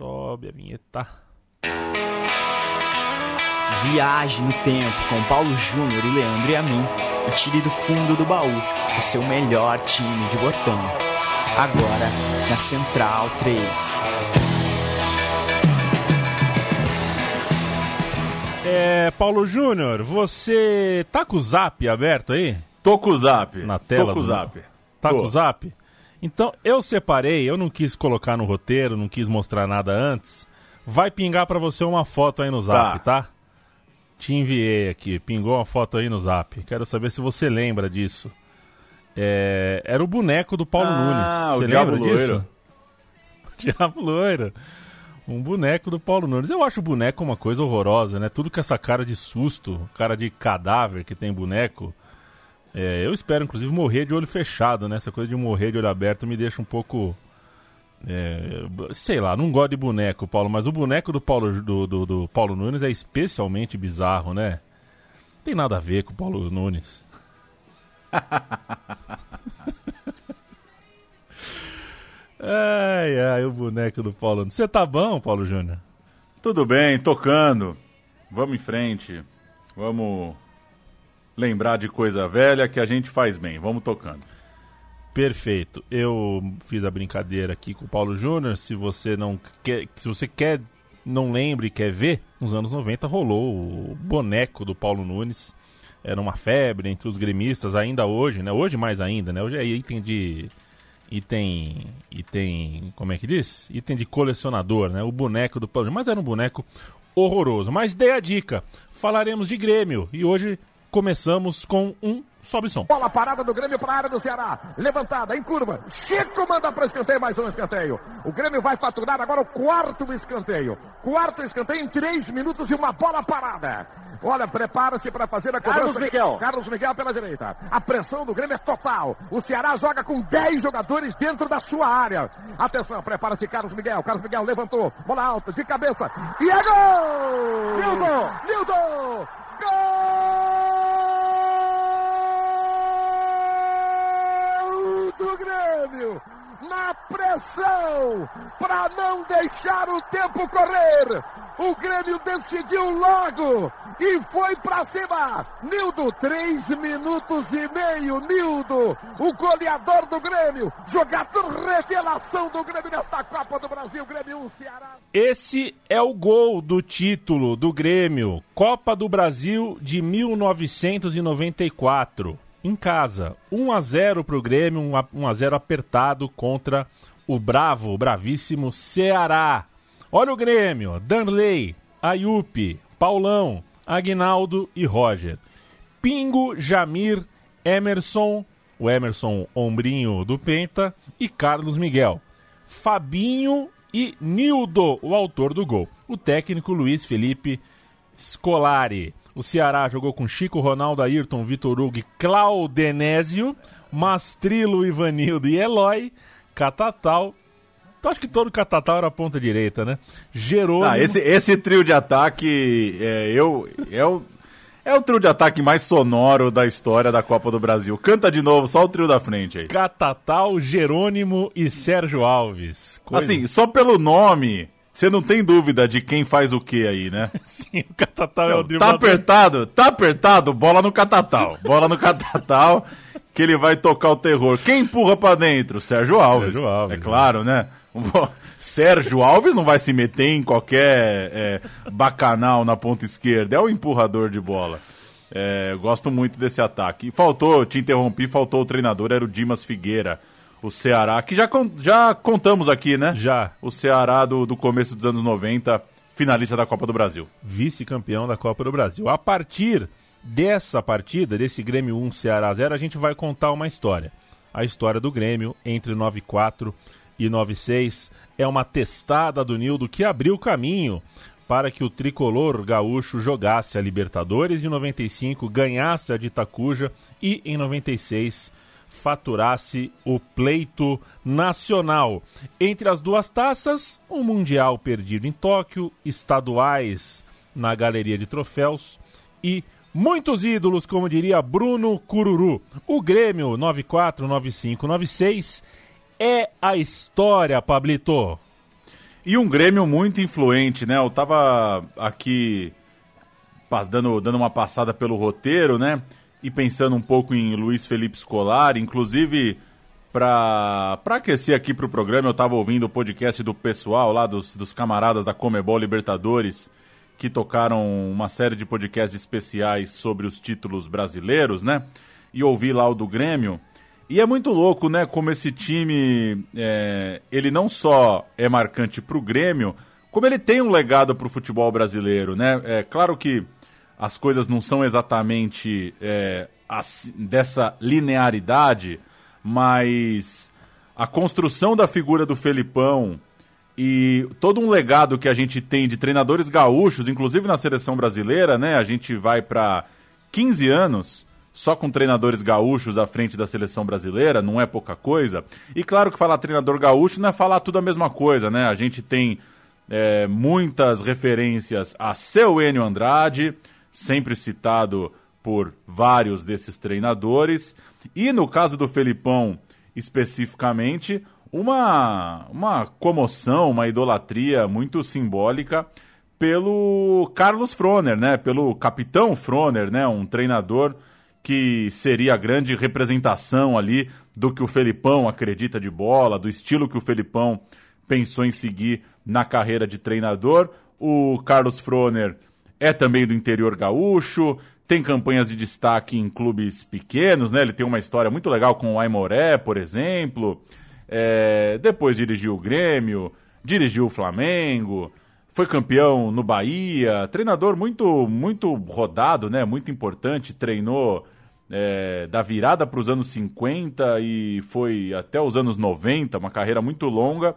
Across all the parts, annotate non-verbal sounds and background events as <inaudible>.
Sobe a vinheta. Viaje no tempo com Paulo Júnior e Leandro e a mim e tire do fundo do baú o seu melhor time de botão. Agora na Central 3. É, Paulo Júnior, você tá com o zap aberto aí? Tô com o zap. Na tela Tô com o do- zap. Tá Tô. com o zap? Então, eu separei, eu não quis colocar no roteiro, não quis mostrar nada antes. Vai pingar pra você uma foto aí no zap, tá? Te enviei aqui, pingou uma foto aí no zap. Quero saber se você lembra disso. É, era o boneco do Paulo Ah, Nunes. o Você Diabo lembra disso? Loiro. <laughs> O Diabo Loiro. Um boneco do Paulo Nunes. Eu acho o boneco uma coisa horrorosa, né? Tudo com essa cara de susto, cara de cadáver que tem boneco. É, eu espero, inclusive, morrer de olho fechado, né? Essa coisa de morrer de olho aberto me deixa um pouco. é, sei lá, não gosto de boneco, Paulo, mas o boneco do Paulo, do, do, do Paulo Nunes é especialmente bizarro, né? Não tem nada a ver com o Paulo Nunes. <laughs> ai, ai, o boneco do Paulo Nunes. Você tá bom, Paulo Júnior? Tudo bem, tocando. Vamos em frente. Vamos lembrar de coisa velha que a gente faz bem. Vamos tocando. Perfeito. Eu fiz a brincadeira aqui com o Paulo Júnior. Se você não quer, se você quer, não lembra e quer ver, nos anos 90 rolou o boneco do Paulo Nunes. Era uma febre entre os gremistas ainda hoje, né? Hoje mais ainda, né? Hoje é item de item item, como é que diz? Item de colecionador, né? O boneco do Paulo mas era um boneco horroroso. Mas dei a dica. Falaremos de Grêmio e hoje começamos com um sobe som. Bola parada do Grêmio para a área do Ceará. Levantada, em curva. Chico manda para escanteio, mais um escanteio. O Grêmio vai faturar agora o quarto escanteio. Quarto escanteio em três minutos e uma bola parada. Olha, prepara-se para fazer a cobrança. Carlos Miguel. Carlos Miguel pela direita. A pressão do Grêmio é total. O Ceará joga com 10 jogadores dentro da sua área. Atenção, prepara-se Carlos Miguel. Carlos Miguel levantou. Bola alta, de cabeça. E é gol! Nildo! Nildo! Gol do Grêmio! Na pressão, para não deixar o tempo correr. O Grêmio decidiu logo e foi para cima. Nildo, três minutos e meio. Nildo, o goleador do Grêmio, jogador revelação do Grêmio nesta Copa do Brasil. Grêmio 1, Ceará. Esse é o gol do título do Grêmio, Copa do Brasil de 1994. Em casa, 1 a 0 para o Grêmio, 1 a- 1 a 0 apertado contra o bravo, o bravíssimo Ceará. Olha o Grêmio, Danley, Ayup, Paulão, Aguinaldo e Roger. Pingo, Jamir, Emerson, o Emerson ombrinho do Penta e Carlos Miguel. Fabinho e Nildo, o autor do gol. O técnico Luiz Felipe Scolari. O Ceará jogou com Chico, Ronaldo, Ayrton, Vitor Hugo Claudenésio, Mastrilo, Ivanildo e Eloy, Catatal. Acho que todo Catatal era ponta direita, né? Jerônimo. Ah, esse, esse trio de ataque é, eu, é, o, é o trio de ataque mais sonoro da história da Copa do Brasil. Canta de novo, só o trio da frente aí. Catatal, Jerônimo e Sérgio Alves. Coisa- Assim, só pelo nome, você não tem dúvida de quem faz o que aí, né? <laughs> Sim, o Catatal é o Tá driblador. apertado, tá apertado, bola no Catatal. Bola no Catatal, que ele vai tocar o terror. Quem empurra pra dentro? Sérgio Alves. Sérgio Alves, É claro, né? Sérgio Alves não vai se meter em qualquer é, bacanal na ponta esquerda. É o empurrador de bola. É, gosto muito desse ataque. E faltou, te interrompi, faltou o treinador, era o Dimas Figueira, o Ceará, que já, já contamos aqui, né? Já. O Ceará do, do começo dos anos 90, finalista da Copa do Brasil. vice-campeão da Copa do Brasil. A partir dessa partida, desse Grêmio 1 Ceará 0, a gente vai contar uma história. A história do Grêmio entre 94 e 96 é uma testada do Nildo que abriu caminho para que o tricolor gaúcho jogasse a Libertadores em 95, ganhasse a de Itacuja e em 96 faturasse o pleito nacional. Entre as duas taças, um Mundial perdido em Tóquio, estaduais na galeria de troféus e muitos ídolos, como diria Bruno Cururu. O Grêmio 94, 95, 96 é a história, Pablito. E um Grêmio muito influente, né? Eu tava aqui dando, dando uma passada pelo roteiro, né? E pensando um pouco em Luiz Felipe Scolari, inclusive para aquecer aqui para o programa, eu estava ouvindo o podcast do pessoal lá, dos, dos camaradas da Comebol Libertadores, que tocaram uma série de podcasts especiais sobre os títulos brasileiros, né? E ouvi lá o do Grêmio. E é muito louco, né? Como esse time, é, ele não só é marcante para o Grêmio, como ele tem um legado para o futebol brasileiro, né? É claro que as coisas não são exatamente é, assim, dessa linearidade, mas a construção da figura do Felipão e todo um legado que a gente tem de treinadores gaúchos, inclusive na seleção brasileira, né? A gente vai para 15 anos só com treinadores gaúchos à frente da seleção brasileira, não é pouca coisa. E claro que falar treinador gaúcho não é falar tudo a mesma coisa, né? A gente tem é, muitas referências a seu Enio Andrade, sempre citado por vários desses treinadores. E no caso do Felipão, especificamente, uma, uma comoção, uma idolatria muito simbólica pelo Carlos Froner, né? Pelo capitão Froner, né? Um treinador que seria a grande representação ali do que o Felipão acredita de bola, do estilo que o Felipão pensou em seguir na carreira de treinador. O Carlos Froner é também do interior gaúcho, tem campanhas de destaque em clubes pequenos, né? Ele tem uma história muito legal com o Aimoré, por exemplo. É, depois dirigiu o Grêmio, dirigiu o Flamengo, foi campeão no Bahia, treinador muito muito rodado, né? Muito importante, treinou é, da virada para os anos 50 e foi até os anos 90, uma carreira muito longa.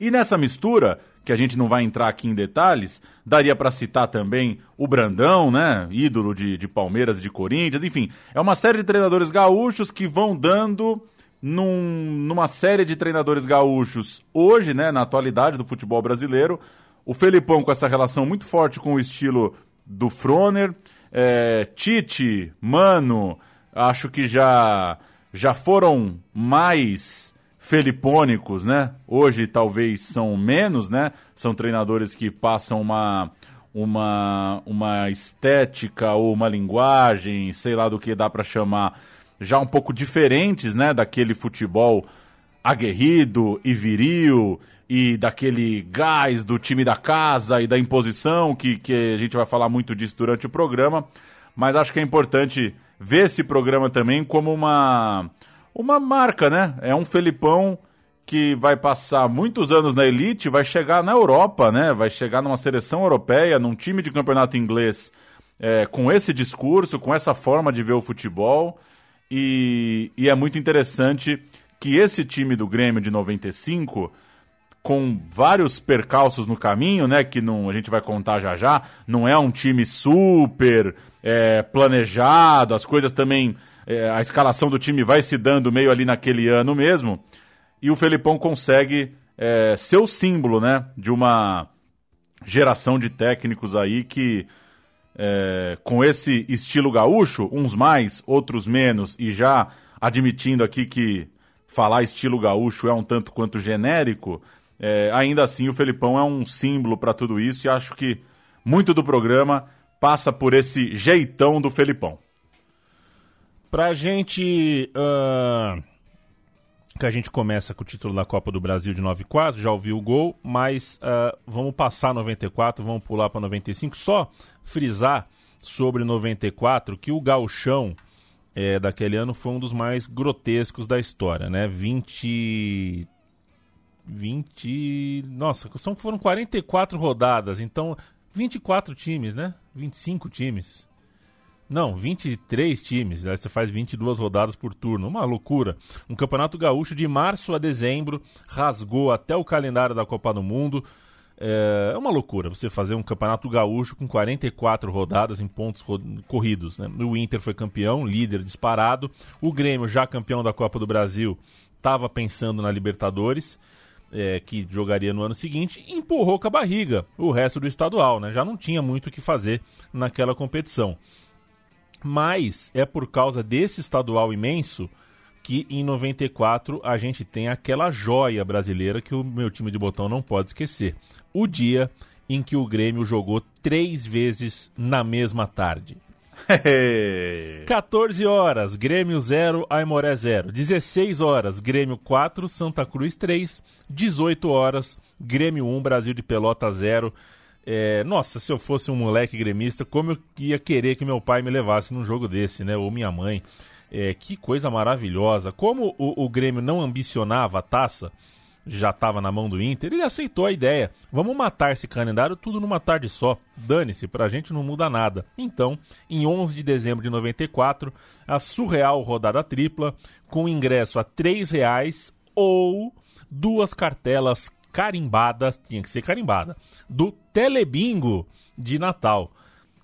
E nessa mistura, que a gente não vai entrar aqui em detalhes, daria para citar também o Brandão, né? Ídolo de, de Palmeiras e de Corinthians, enfim. É uma série de treinadores gaúchos que vão dando num, numa série de treinadores gaúchos hoje, né? Na atualidade do futebol brasileiro. O Felipão com essa relação muito forte com o estilo do Froner. É, Tite, Mano, acho que já, já foram mais felipônicos, né? Hoje talvez são menos, né? São treinadores que passam uma uma uma estética ou uma linguagem, sei lá do que dá para chamar, já um pouco diferentes, né, daquele futebol aguerrido e viril e daquele gás do time da casa e da imposição, que, que a gente vai falar muito disso durante o programa, mas acho que é importante ver esse programa também como uma uma marca, né? É um Felipão que vai passar muitos anos na elite, vai chegar na Europa, né? Vai chegar numa seleção europeia, num time de campeonato inglês, é, com esse discurso, com essa forma de ver o futebol. E, e é muito interessante que esse time do Grêmio de 95 com vários percalços no caminho, né? Que não, a gente vai contar já já. Não é um time super é, planejado, as coisas também é, a escalação do time vai se dando meio ali naquele ano mesmo, e o Felipão consegue é, ser o símbolo né, de uma geração de técnicos aí que, é, com esse estilo gaúcho, uns mais, outros menos, e já admitindo aqui que falar estilo gaúcho é um tanto quanto genérico, é, ainda assim o Felipão é um símbolo para tudo isso e acho que muito do programa passa por esse jeitão do Felipão. Pra gente. Uh, que a gente começa com o título da Copa do Brasil de 94, já ouviu o gol, mas uh, vamos passar 94, vamos pular para 95. Só frisar sobre 94 que o gauchão é, daquele ano foi um dos mais grotescos da história, né? 20. 20. Nossa, são, foram 44 rodadas, então 24 times, né? 25 times. Não, 23 times, aí você faz 22 rodadas por turno, uma loucura. Um campeonato gaúcho de março a dezembro, rasgou até o calendário da Copa do Mundo. É uma loucura você fazer um campeonato gaúcho com 44 rodadas em pontos corridos. Né? O Inter foi campeão, líder disparado. O Grêmio, já campeão da Copa do Brasil, estava pensando na Libertadores. É, que jogaria no ano seguinte, e empurrou com a barriga o resto do estadual, né? Já não tinha muito o que fazer naquela competição. Mas é por causa desse estadual imenso que em 94 a gente tem aquela joia brasileira que o meu time de botão não pode esquecer. O dia em que o Grêmio jogou três vezes na mesma tarde. <laughs> 14 horas, Grêmio 0, Aimoré 0. 16 horas, Grêmio 4, Santa Cruz 3. 18 horas, Grêmio 1, Brasil de Pelota 0. É, nossa, se eu fosse um moleque gremista, como eu ia querer que meu pai me levasse num jogo desse, né? Ou minha mãe. É, que coisa maravilhosa. Como o, o Grêmio não ambicionava a taça, já estava na mão do Inter, ele aceitou a ideia. Vamos matar esse calendário tudo numa tarde só. Dane-se, pra gente não muda nada. Então, em 11 de dezembro de 94, a surreal rodada tripla, com ingresso a R$ reais ou duas cartelas carimbadas, tinha que ser carimbada, do Telebingo de Natal.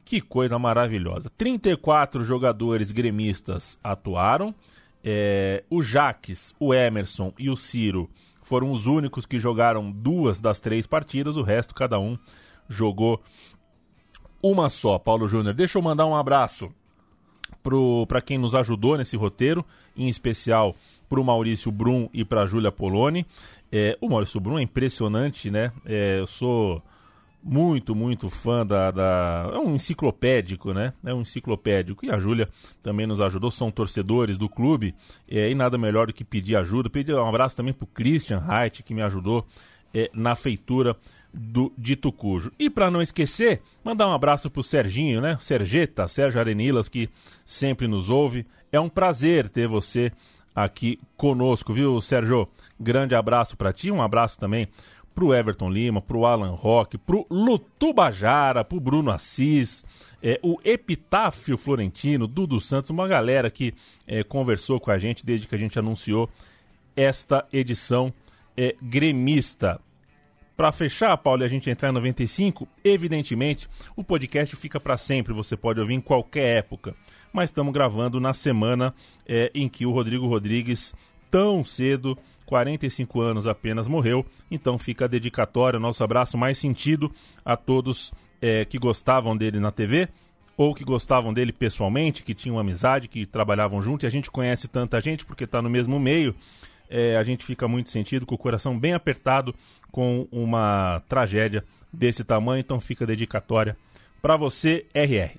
Que coisa maravilhosa. 34 jogadores gremistas atuaram. É, o Jaques, o Emerson e o Ciro foram os únicos que jogaram duas das três partidas, o resto cada um jogou uma só. Paulo Júnior, deixa eu mandar um abraço para quem nos ajudou nesse roteiro, em especial para o Maurício Brum e para a Júlia Poloni. É, o Maurício Brum é impressionante, né? É, eu sou muito, muito fã da, da, É um enciclopédico, né? É um enciclopédico. E a Júlia também nos ajudou, são torcedores do clube. É, e nada melhor do que pedir ajuda. Pedir um abraço também pro Christian Reit, que me ajudou é, na feitura do Dito Cujo. E para não esquecer, mandar um abraço pro Serginho, né? Sergeta, Sérgio Arenilas, que sempre nos ouve. É um prazer ter você aqui conosco, viu, Sérgio? Grande abraço para ti, um abraço também pro Everton Lima, pro Alan Roque, pro Lutubajara, pro Bruno Assis, é, o Epitáfio Florentino, Dudu Santos, uma galera que é, conversou com a gente desde que a gente anunciou esta edição é, gremista. Para fechar, Paulo, e a gente entrar em 95, evidentemente, o podcast fica para sempre, você pode ouvir em qualquer época. Mas estamos gravando na semana é, em que o Rodrigo Rodrigues, tão cedo, 45 anos apenas morreu. Então fica a dedicatória, nosso abraço mais sentido a todos é, que gostavam dele na TV ou que gostavam dele pessoalmente, que tinham amizade, que trabalhavam junto. E a gente conhece tanta gente porque está no mesmo meio. É, a gente fica muito sentido, com o coração bem apertado com uma tragédia desse tamanho. Então fica a dedicatória para você, RR.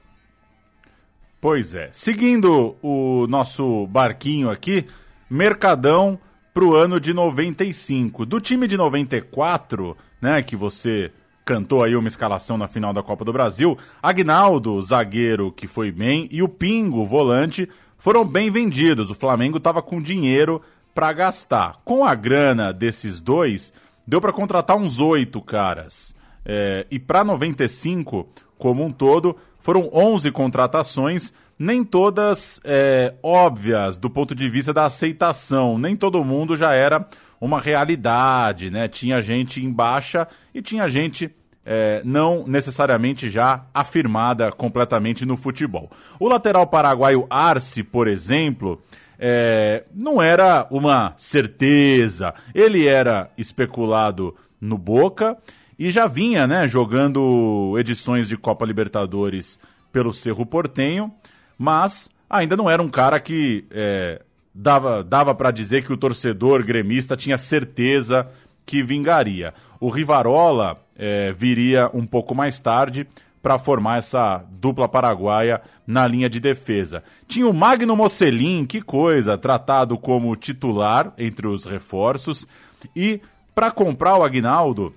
Pois é. Seguindo o nosso barquinho aqui, Mercadão para o ano de 95. Do time de 94, né, que você cantou aí uma escalação na final da Copa do Brasil, Agnaldo, zagueiro que foi bem, e o Pingo, volante, foram bem vendidos. O Flamengo estava com dinheiro para gastar. Com a grana desses dois, deu para contratar uns oito caras. É, e para 95, como um todo, foram 11 contratações nem todas é, óbvias do ponto de vista da aceitação. Nem todo mundo já era uma realidade, né? Tinha gente em baixa e tinha gente é, não necessariamente já afirmada completamente no futebol. O lateral paraguaio Arce, por exemplo, é, não era uma certeza. Ele era especulado no Boca e já vinha né, jogando edições de Copa Libertadores pelo Cerro Portenho mas ainda não era um cara que é, dava, dava para dizer que o torcedor gremista tinha certeza que vingaria. O Rivarola é, viria um pouco mais tarde para formar essa dupla paraguaia na linha de defesa. Tinha o Magno Mocelin, que coisa, tratado como titular entre os reforços. E para comprar o Agnaldo,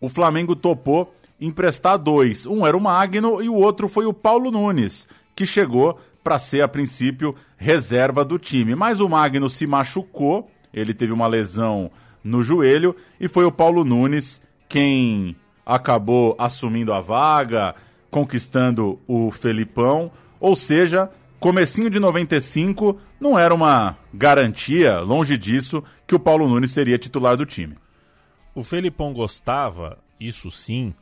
o Flamengo topou emprestar dois. Um era o Magno e o outro foi o Paulo Nunes, que chegou para ser, a princípio, reserva do time. Mas o Magno se machucou, ele teve uma lesão no joelho e foi o Paulo Nunes quem acabou assumindo a vaga, conquistando o Felipão. Ou seja, comecinho de 95 não era uma garantia, longe disso, que o Paulo Nunes seria titular do time. O Felipão gostava, isso sim,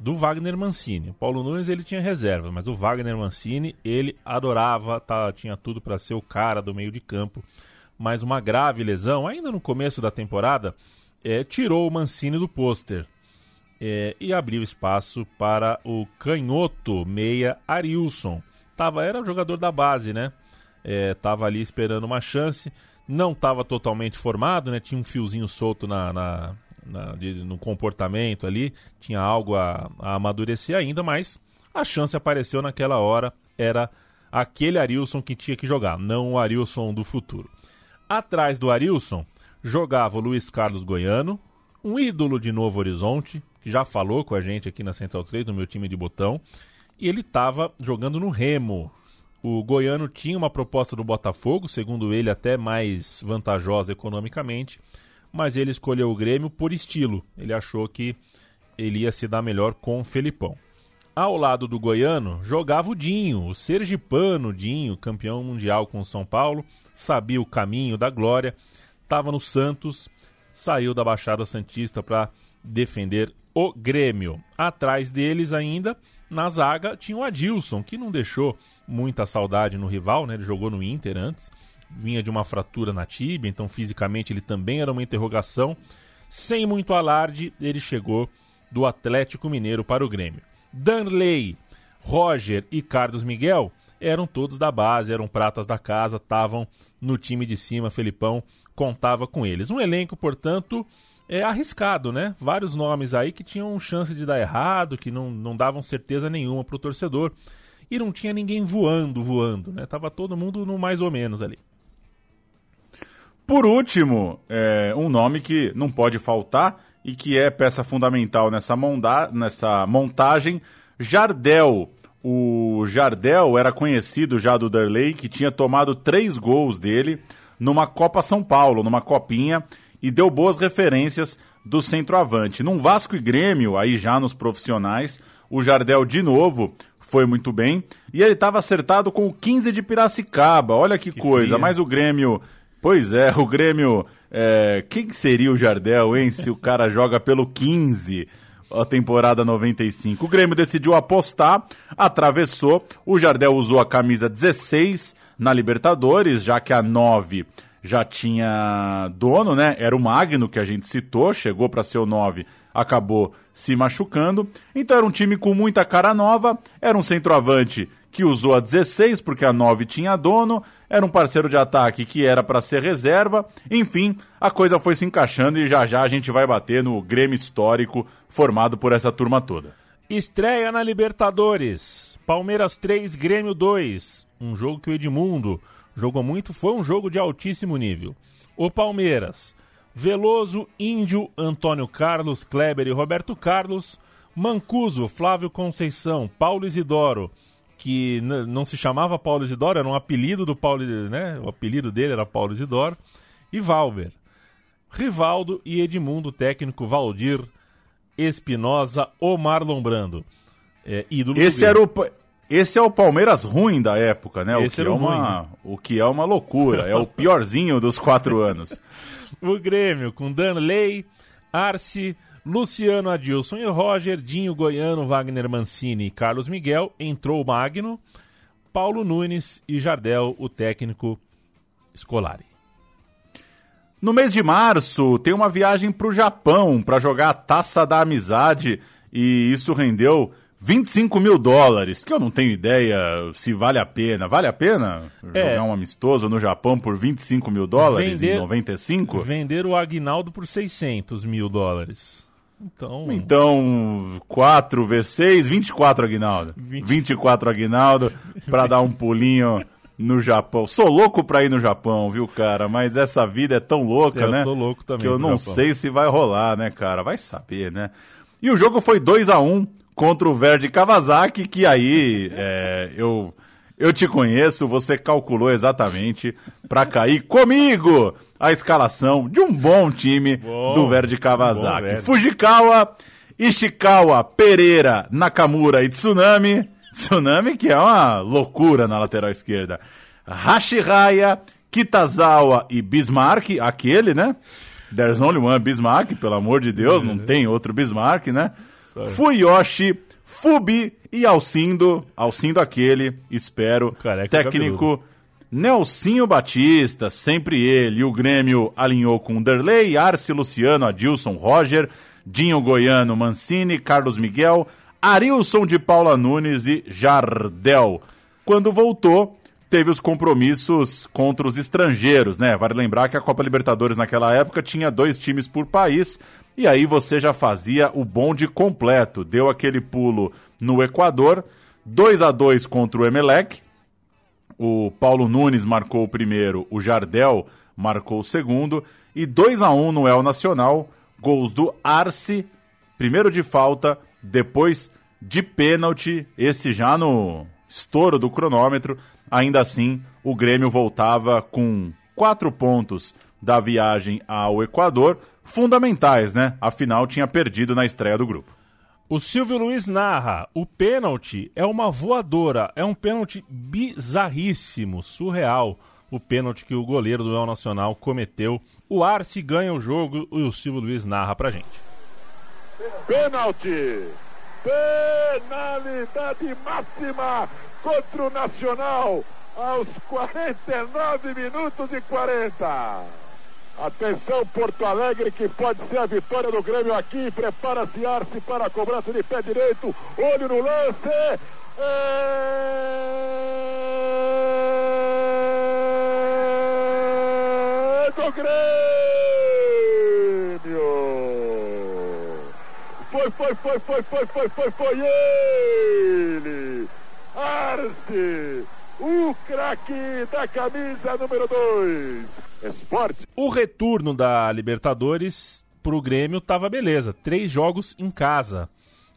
do Wagner Mancini. O Paulo Nunes ele tinha reserva, mas o Wagner Mancini ele adorava, tá, tinha tudo para ser o cara do meio de campo. Mas uma grave lesão, ainda no começo da temporada, é, tirou o Mancini do pôster é, e abriu espaço para o canhoto meia Arilson. Tava, era o jogador da base, né? estava ali esperando uma chance, não estava totalmente formado, né? Tinha um fiozinho solto na, na, na no comportamento ali, tinha algo a, a amadurecer ainda, mas a chance apareceu naquela hora, era aquele Arilson que tinha que jogar, não o Arilson do futuro. Atrás do Arilson jogava o Luiz Carlos Goiano, um ídolo de Novo Horizonte, que já falou com a gente aqui na Central 3, no meu time de botão, e ele estava jogando no Remo. O Goiano tinha uma proposta do Botafogo, segundo ele até mais vantajosa economicamente, mas ele escolheu o Grêmio por estilo. Ele achou que ele ia se dar melhor com o Felipão. Ao lado do Goiano jogava o Dinho, o sergipano Dinho, campeão mundial com o São Paulo, sabia o caminho da glória, estava no Santos, saiu da Baixada Santista para defender o Grêmio. Atrás deles ainda, na zaga, tinha o Adilson, que não deixou muita saudade no rival, né? Ele jogou no Inter antes, vinha de uma fratura na tíbia, então fisicamente ele também era uma interrogação. Sem muito alarde, ele chegou do Atlético Mineiro para o Grêmio. Danley, Roger e Carlos Miguel eram todos da base, eram pratas da casa, estavam no time de cima, Felipão contava com eles. Um elenco, portanto, é arriscado, né? Vários nomes aí que tinham chance de dar errado, que não, não davam certeza nenhuma para o torcedor. E não tinha ninguém voando, voando, né? Tava todo mundo no mais ou menos ali. Por último, é, um nome que não pode faltar e que é peça fundamental nessa, monda nessa montagem, Jardel. O Jardel era conhecido já do Derley, que tinha tomado três gols dele numa Copa São Paulo, numa copinha, e deu boas referências do centroavante. Num Vasco e Grêmio, aí já nos profissionais, o Jardel de novo foi muito bem. E ele estava acertado com o 15 de Piracicaba. Olha que, que coisa. Fria. Mas o Grêmio. Pois é, o Grêmio. É... Quem seria o Jardel, hein? Se o cara joga pelo 15 a temporada 95. O Grêmio decidiu apostar, atravessou. O Jardel usou a camisa 16 na Libertadores, já que a 9 já tinha dono, né? Era o Magno que a gente citou, chegou para ser o 9, acabou se machucando. Então era um time com muita cara nova, era um centroavante que usou a 16 porque a 9 tinha dono, era um parceiro de ataque que era para ser reserva. Enfim, a coisa foi se encaixando e já já a gente vai bater no Grêmio histórico formado por essa turma toda. Estreia na Libertadores. Palmeiras 3, Grêmio 2. Um jogo que o Edmundo jogou muito, foi um jogo de altíssimo nível. O Palmeiras, Veloso, Índio, Antônio Carlos, Kleber e Roberto Carlos, Mancuso, Flávio Conceição, Paulo Isidoro, que não se chamava Paulo Isidoro, era um apelido do Paulo, né? O apelido dele era Paulo Isidoro, e Valber. Rivaldo e Edmundo, técnico Valdir Espinosa, o Marlon Brando. É, ídolo Esse era o esse é o Palmeiras ruim da época, né? Esse o que, é uma, ruim. o que é uma loucura. É o piorzinho dos quatro anos. <laughs> o Grêmio com Danley, Arce, Luciano Adilson e Roger, Dinho Goiano, Wagner Mancini e Carlos Miguel. Entrou o Magno, Paulo Nunes e Jardel, o técnico Scolari. No mês de março, tem uma viagem para o Japão para jogar a Taça da Amizade e isso rendeu 25 mil dólares, que eu não tenho ideia se vale a pena. Vale a pena é. jogar um amistoso no Japão por 25 mil dólares vender, em 95? Vender o Agnaldo por 600 mil dólares. Então, então 4 vezes 6, 24 Agnaldo. 20... 24 Agnaldo para dar um pulinho no Japão. Sou louco pra ir no Japão, viu, cara? Mas essa vida é tão louca, eu né? Eu sou louco também. Que eu não Japão. sei se vai rolar, né, cara? Vai saber, né? E o jogo foi 2 a 1 contra o Verde Kawasaki, que aí é, eu, eu te conheço, você calculou exatamente para cair comigo a escalação de um bom time bom, do Verde Kawasaki. Bom, Fujikawa, Ishikawa, Pereira, Nakamura e Tsunami. Tsunami que é uma loucura na lateral esquerda. Hashiraya, Kitazawa e Bismarck, aquele, né? There's only one Bismarck, pelo amor de Deus, não tem outro Bismarck, né? Fuyoshi, Fubi e Alcindo. Alcindo aquele, espero. Careca técnico Nelsinho Batista, sempre ele. O Grêmio alinhou com Derlei, Arce, Luciano, Adilson, Roger, Dinho Goiano, Mancini, Carlos Miguel, Arilson de Paula Nunes e Jardel. Quando voltou, teve os compromissos contra os estrangeiros, né? Vale lembrar que a Copa Libertadores naquela época tinha dois times por país, e aí você já fazia o bonde completo. Deu aquele pulo no Equador, 2 a 2 contra o Emelec. O Paulo Nunes marcou o primeiro, o Jardel marcou o segundo, e 2 a 1 no El Nacional, gols do Arce, primeiro de falta, depois de pênalti, esse já no estouro do cronômetro. Ainda assim, o Grêmio voltava com quatro pontos da viagem ao Equador, fundamentais, né? Afinal, tinha perdido na estreia do grupo. O Silvio Luiz narra: o pênalti é uma voadora, é um pênalti bizarríssimo, surreal. O pênalti que o goleiro do El Nacional cometeu. O Arce ganha o jogo e o Silvio Luiz narra pra gente. Pênalti! Penalidade máxima contra o Nacional aos 49 minutos e 40. Atenção, Porto Alegre, que pode ser a vitória do Grêmio aqui. Prepara-se Arce para a cobrança de pé direito. Olho no lance. É do Grêmio. Foi, foi, foi, foi, foi, foi, foi, foi ele. Arce, o craque da camisa número 2. Esporte. O retorno da Libertadores pro Grêmio tava beleza. Três jogos em casa.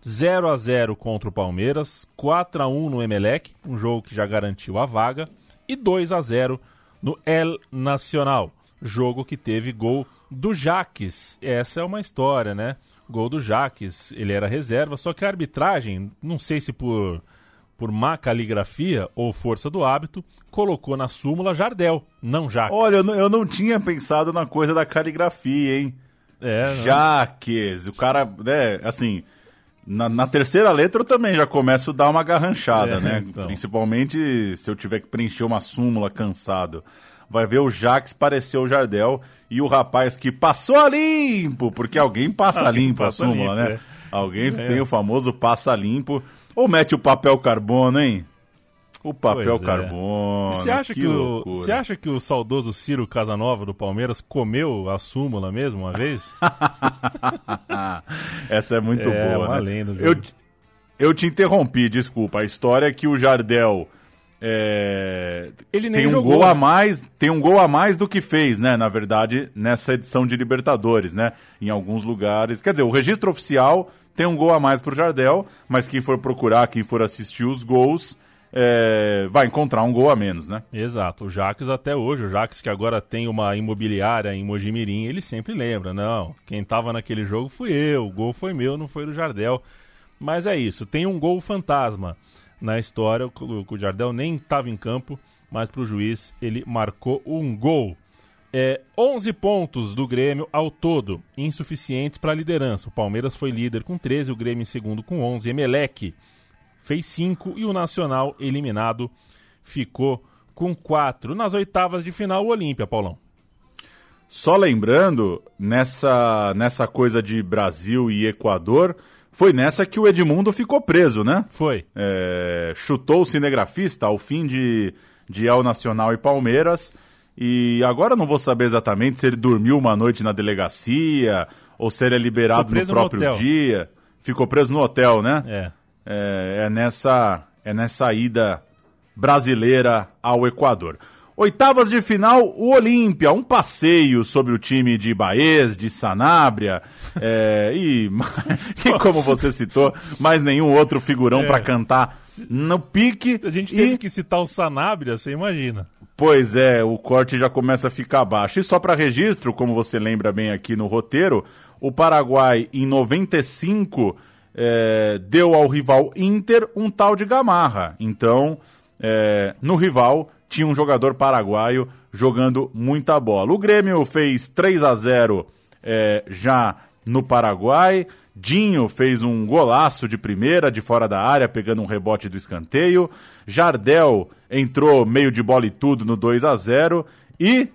0 a 0 contra o Palmeiras, 4 a 1 no Emelec, um jogo que já garantiu a vaga, e 2 a 0 no El Nacional, jogo que teve gol do Jaques. Essa é uma história, né? Gol do Jaques, ele era reserva, só que a arbitragem, não sei se por por má caligrafia ou força do hábito, colocou na súmula Jardel, não Jaques. Olha, eu não, eu não tinha pensado na coisa da caligrafia, hein? É, não. Jaques, o cara, né, assim, na, na terceira letra eu também já começo a dar uma garranchada, É, né? então. Principalmente se eu tiver que preencher uma súmula cansado. Vai ver o Jaques pareceu o Jardel e o rapaz que passou a limpo, porque alguém passa Alguém limpo a passa súmula, limpo, né? é. Alguém É. tem o famoso passa limpo. Ou mete o papel carbono, hein? O papel Pois é. carbono. Você acha que, o, loucura. você acha que o saudoso Ciro Casanova do Palmeiras comeu a súmula mesmo uma vez? <laughs> Essa é muito É, boa, uma né? lenda eu, eu te interrompi, desculpa. A história é que o Jardel é, Ele nem tem um jogou, gol né? a mais, tem um gol a mais do que fez, né? Na verdade, nessa edição de Libertadores, né? Em alguns lugares, quer dizer, o registro oficial tem um gol a mais pro Jardel, mas quem for procurar, quem for assistir os gols, é, vai encontrar um gol a menos, né? Exato, o Jaques até hoje, o Jaques que agora tem uma imobiliária em Mojimirim, ele sempre lembra, não, quem tava naquele jogo fui eu, o gol foi meu, não foi do Jardel. Mas é isso, tem um gol fantasma na história, o, o Jardel nem estava em campo, mas pro juiz ele marcou um gol. É, 11 pontos do Grêmio ao todo, insuficientes para a liderança. O Palmeiras foi líder com 13, o Grêmio em segundo com 11. Emelec fez 5 e o Nacional, eliminado, ficou com 4. Nas oitavas de final, o Olímpia, Paulão. Só lembrando, nessa, nessa coisa de Brasil e Equador, foi nessa que o Edmundo ficou preso, né? Foi. É, chutou o cinegrafista ao fim de, de El Nacional e Palmeiras. E agora eu não vou saber exatamente se ele dormiu uma noite na delegacia ou se ele é liberado no no próprio hotel. dia. Ficou preso no hotel, né? É. É, é nessa, é nessa ida brasileira ao Equador. Oitavas de final, o Olímpia, um passeio sobre o time de Baez, de Sanabria, <laughs> é, e, <laughs> e como você citou, mais nenhum outro figurão É. para cantar no pique. A gente e, teve que citar o Sanabria, você imagina. Pois é, o corte já começa a ficar baixo. E só para registro, como você lembra bem aqui no roteiro, o Paraguai em 95 é, deu ao rival Inter um tal de Gamarra. Então, é, no rival tinha um jogador paraguaio jogando muita bola. O Grêmio fez 3 a 0 é, já no Paraguai. Dinho fez um golaço de primeira, de fora da área, pegando um rebote do escanteio. Jardel entrou meio de bola e tudo no 2 a 0 E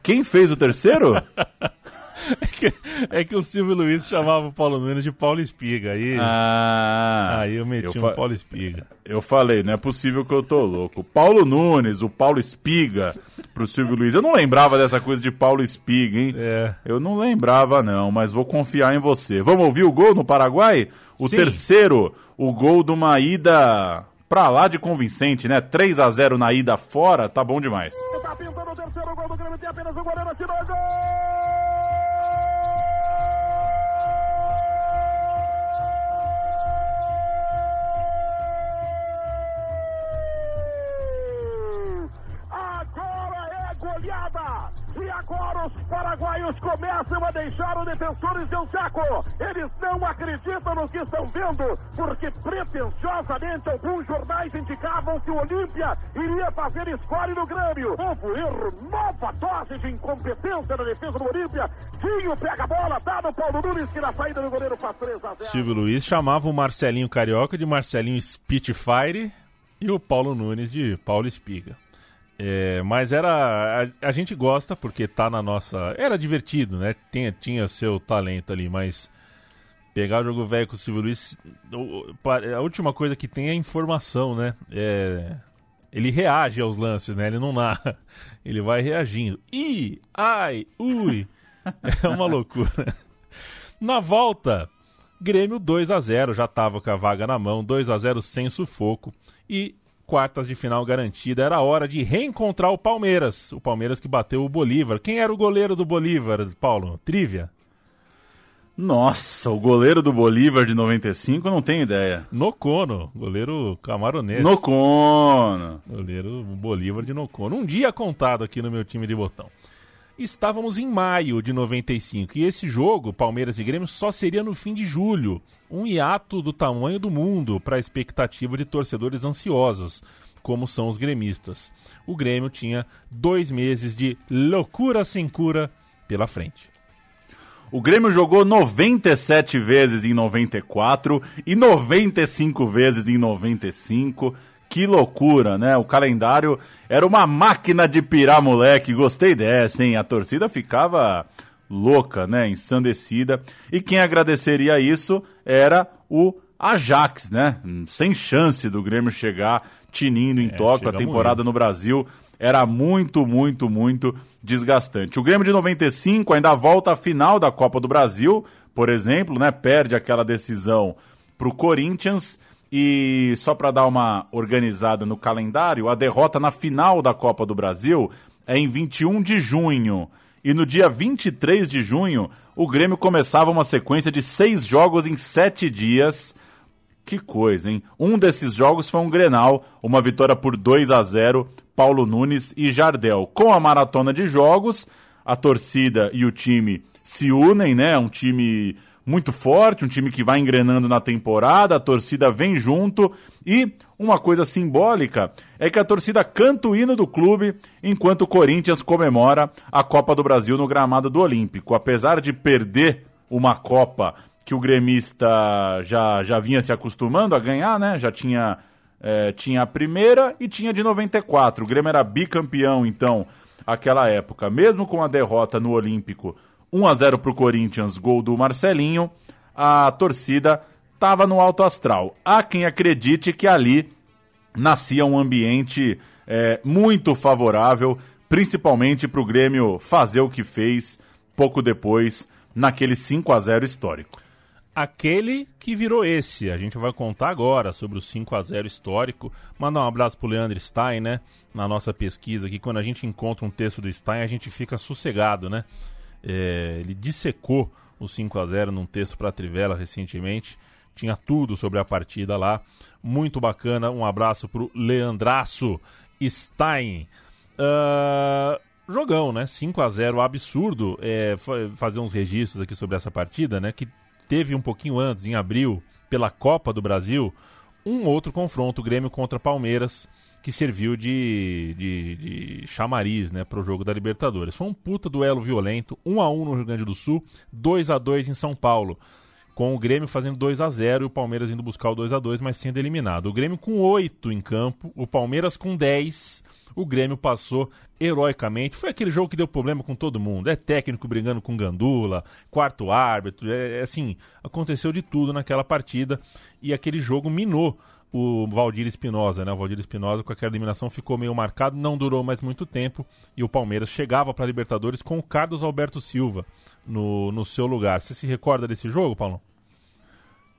quem fez o terceiro? <laughs> É que, é que o Silvio Luiz chamava o Paulo Nunes de Paulo Espiga. Aí, Ah, aí eu meti eu um Paulo Espiga. Eu falei, não é possível que eu tô louco. Paulo Nunes, o Paulo Espiga pro Silvio Luiz. Eu não lembrava dessa coisa de Paulo Espiga, hein? É. Eu não lembrava, não, mas vou confiar em você. Vamos ouvir o gol no Paraguai? O Sim. terceiro, o gol de uma ida pra lá de convincente, né? 3 a 0 na ida fora, tá bom demais. Tá pintando o terceiro gol do Grêmio, tem apenas o goleiro, atirou gol! Goleada! E agora os paraguaios começam a deixar os defensores de um saco. Eles não acreditam no que estão vendo, porque pretensiosamente alguns jornais indicavam que o Olímpia iria fazer score no Grêmio. Novo erro, nova dose de incompetência na defesa do Olímpia. Dinho pega a bola, dá no Paulo Nunes, que na saída do goleiro faz 3 a 0. Silvio Luiz chamava o Marcelinho Carioca de Marcelinho Spitfire e o Paulo Nunes de Paulo Espiga. É, mas era. A, a gente gosta porque tá na nossa. Era divertido, né? Tinha, tinha seu talento ali, mas. Pegar o jogo velho com o Silvio Luiz. A última coisa que tem é informação, né? É, ele reage aos lances, né? Ele não narra. <laughs> Ele vai reagindo. Ih, ai, ui. <laughs> É uma loucura. Na volta, Grêmio 2 a 0 já tava com a vaga na mão, 2 a 0 sem sufoco e quartas de final garantida. Era hora de reencontrar o Palmeiras, o Palmeiras que bateu o Bolívar. Quem era o goleiro do Bolívar, Paulo? Trivia? Nossa, o goleiro do Bolívar de 95, eu não tenho ideia. Nocono, goleiro camaronês. Nocono. Goleiro Bolívar de Nocono. Um dia contado aqui no meu time de botão. Estávamos em maio de 95 e esse jogo, Palmeiras e Grêmio, só seria no fim de julho. Um hiato do tamanho do mundo para a expectativa de torcedores ansiosos, como são os gremistas. O Grêmio tinha dois meses de loucura sem cura pela frente. O Grêmio jogou 97 vezes em 94 e 95 vezes em 95. Que loucura, né? O calendário era uma máquina de pirar moleque. Gostei dessa, hein? A torcida ficava louca, né? Ensandecida. E quem agradeceria isso era o Ajax, né? Sem chance do Grêmio chegar tinindo em toque. A temporada no Brasil era muito, muito, muito desgastante. O Grêmio de 95 ainda volta à final da Copa do Brasil, por exemplo, né? Perde aquela decisão para o Corinthians. E só para dar uma organizada no calendário, a derrota na final da Copa do Brasil é em 21 de junho. E no dia 23 de junho, o Grêmio começava uma sequência de seis jogos em sete dias. Que coisa, hein? Um desses jogos foi um Grenal, uma vitória por 2 a 0 Paulo Nunes e Jardel. Com a maratona de jogos, a torcida e o time se unem, né? Um time muito forte, um time que vai engrenando na temporada, a torcida vem junto e uma coisa simbólica é que a torcida canta o hino do clube enquanto o Corinthians comemora a Copa do Brasil no gramado do Olímpico. Apesar de perder uma Copa que o gremista já, já vinha se acostumando a ganhar, né? Já tinha, é, tinha a primeira e tinha de 94. O Grêmio era bicampeão, então, aquela época. Mesmo com a derrota no Olímpico, 1 a 0 para o Corinthians, gol do Marcelinho, a torcida estava no alto astral. Há quem acredite que ali nascia um ambiente é, muito favorável, principalmente para o Grêmio fazer o que fez pouco depois, naquele 5 a 0 histórico. Aquele que virou esse. A gente vai contar agora sobre o 5 a 0 histórico. Mandar um abraço pro Leandro Stein, né? Na nossa pesquisa aqui, quando a gente encontra um texto do Stein, a gente fica sossegado, né? É, ele dissecou o 5 a 0 num texto para Trivela recentemente. Tinha tudo sobre a partida lá. Muito bacana. Um abraço pro Leandraço Stein. Ah, jogão, né? 5 a 0 absurdo. É, fa- fazer uns registros aqui sobre essa partida, né? Que teve um pouquinho antes, em abril, pela Copa do Brasil, um outro confronto, Grêmio contra Palmeiras, que serviu de, de, de chamariz né, para o jogo da Libertadores. Foi um puta duelo violento, 1 a 1 no Rio Grande do Sul, 2 a 2 em São Paulo. com o Grêmio fazendo 2 a 0 e o Palmeiras indo buscar o 2 a 2 mas sendo eliminado. O Grêmio com 8 em campo, o Palmeiras com 10. O Grêmio passou heroicamente. Foi aquele jogo que deu problema com todo mundo. É técnico brigando com Gandula, quarto árbitro, é, é assim, aconteceu de tudo naquela partida e aquele jogo minou o Valdir Espinosa, né? O Valdir Espinosa com aquela eliminação ficou meio marcado, não durou mais muito tempo e o Palmeiras chegava para a Libertadores com o Carlos Alberto Silva no, no seu lugar. Você se recorda desse jogo, Paulo?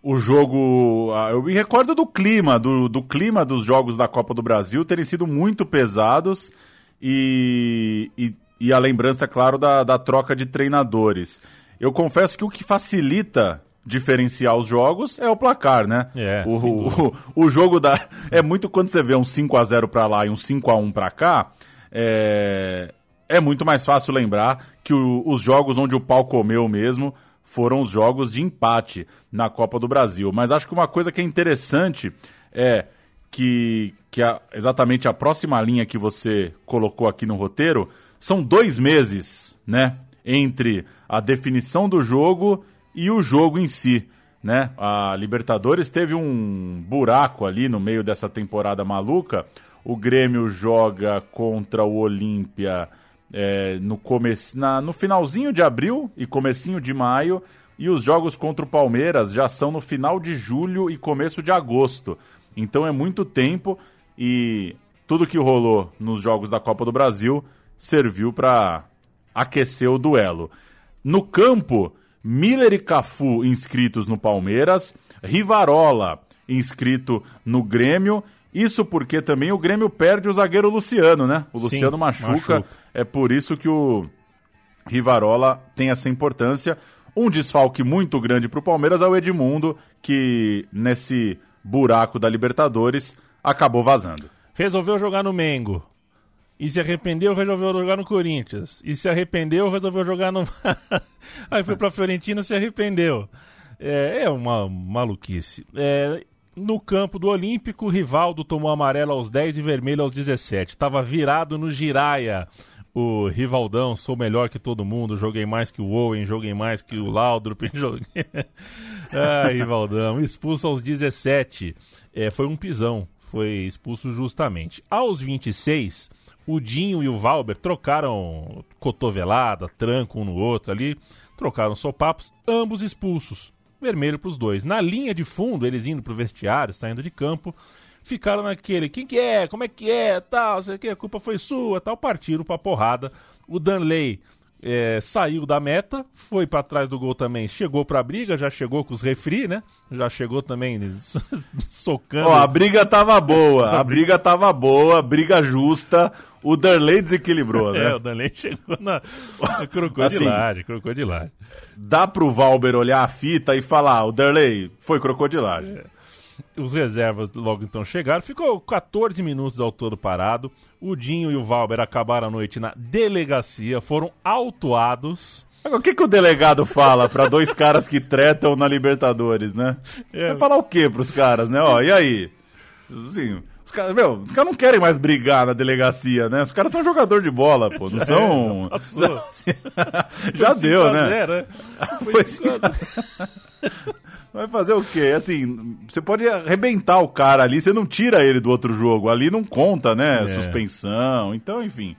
O jogo. Ah, eu me recordo do clima, do, do clima dos jogos da Copa do Brasil terem sido muito pesados e, e, e a lembrança, claro, da, da troca de treinadores. Eu confesso que o que facilita diferenciar os jogos é o placar, né? É, o, o, <laughs> o, jogo da. É muito quando você vê um 5 a 0 para lá e um 5 a 1 para cá. É, é muito mais fácil lembrar que o, os jogos onde o pau comeu mesmo foram os jogos de empate na Copa do Brasil. Mas acho que uma coisa que é interessante é que, que a, exatamente a próxima linha que você colocou aqui no roteiro são dois meses, né? Entre a definição do jogo e o jogo em si. Né? A Libertadores teve um buraco ali no meio dessa temporada maluca. O Grêmio joga contra o Olímpia é, no, no finalzinho de abril e comecinho de maio. E os jogos contra o Palmeiras já são no final de julho e começo de agosto. Então é muito tempo e tudo que rolou nos jogos da Copa do Brasil serviu para aquecer o duelo. No campo, Miller e Cafu inscritos no Palmeiras, Rivarola inscrito no Grêmio isso porque também o Grêmio perde o zagueiro Luciano, né? O Luciano Sim, machuca, machuca. É por isso que o Rivarola tem essa importância. Um desfalque muito grande para o Palmeiras é o Edmundo, que nesse buraco da Libertadores acabou vazando. Resolveu jogar no Mengo. E se arrependeu, resolveu jogar no Corinthians. E se arrependeu, resolveu jogar no. <laughs> Aí foi pra Fiorentina se arrependeu. É, é uma maluquice. É, no campo do Olímpico, Rivaldo tomou amarelo aos 10 e vermelho aos 17. Tava virado no Giraia. O Rivaldão, sou melhor que todo mundo, joguei mais que o Owen, joguei mais que o Laudrup, <laughs> joguei... ah, Rivaldão, expulso aos 17. É, foi um pisão, foi expulso justamente. Aos 26, o Dinho e o Valber trocaram cotovelada, tranco um no outro ali, trocaram sopapos, ambos expulsos vermelho para os dois. Na linha de fundo, eles indo pro vestiário, saindo de campo, ficaram naquele, quem que é, como é que é, tal, sei que, a culpa foi sua, tal, partiram pra porrada. O Danley é, saiu da meta, foi para trás do gol também, chegou pra briga, já chegou com os refri, né? Já chegou também <laughs> socando. Ó, a briga tava boa, <laughs> a briga tava boa, briga justa. O Darley desequilibrou, né? <laughs> É, o Darley chegou na, <laughs> na crocodilagem, assim, crocodilagem. Dá pro Valber olhar a fita e falar, o Darley foi crocodilagem. É. Os reservas logo então chegaram, ficou 14 minutos ao todo parado. O Dinho e o Valber acabaram a noite na delegacia, foram autuados. O que, que o delegado fala para dois <laughs> caras que tretam na Libertadores, né? É. Vai falar o que pros caras, né? Ó, e aí? Assim, caras, meu, os caras não querem mais brigar na delegacia, né? Os caras são jogador de bola, pô, não <laughs> são. É, <laughs> já, já deu, né? Zero, né? <laughs> Foi... Vai fazer o quê? Assim, você pode arrebentar o cara ali, você não tira ele do outro jogo. Ali não conta, né? É. Suspensão. Então, enfim.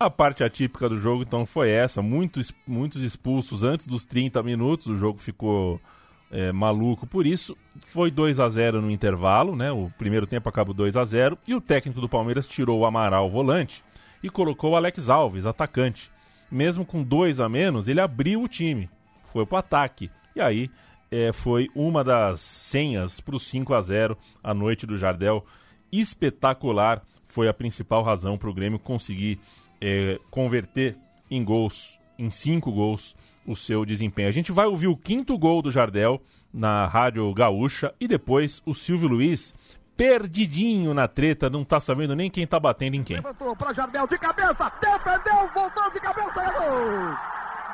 A parte atípica do jogo, então, foi essa. Muitos, muitos expulsos antes dos 30 minutos. O jogo ficou é, maluco por isso. Foi 2 a 0 no intervalo, né? O primeiro tempo acabou 2 a 0 E o técnico do Palmeiras tirou o Amaral, volante, e colocou o Alex Alves, atacante. Mesmo com dois a menos, ele abriu o time. Foi pro ataque. E aí é, foi uma das senhas para o 5 a 0 a noite do Jardel. Espetacular foi a principal razão para o Grêmio conseguir é, converter em gols, em cinco gols, o seu desempenho. A gente vai ouvir o quinto gol do Jardel na Rádio Gaúcha e depois o Silvio Luiz perdidinho na treta, não tá sabendo nem quem tá batendo em quem. Levantou para Jardel de cabeça, defendeu, voltou de cabeça, é gol!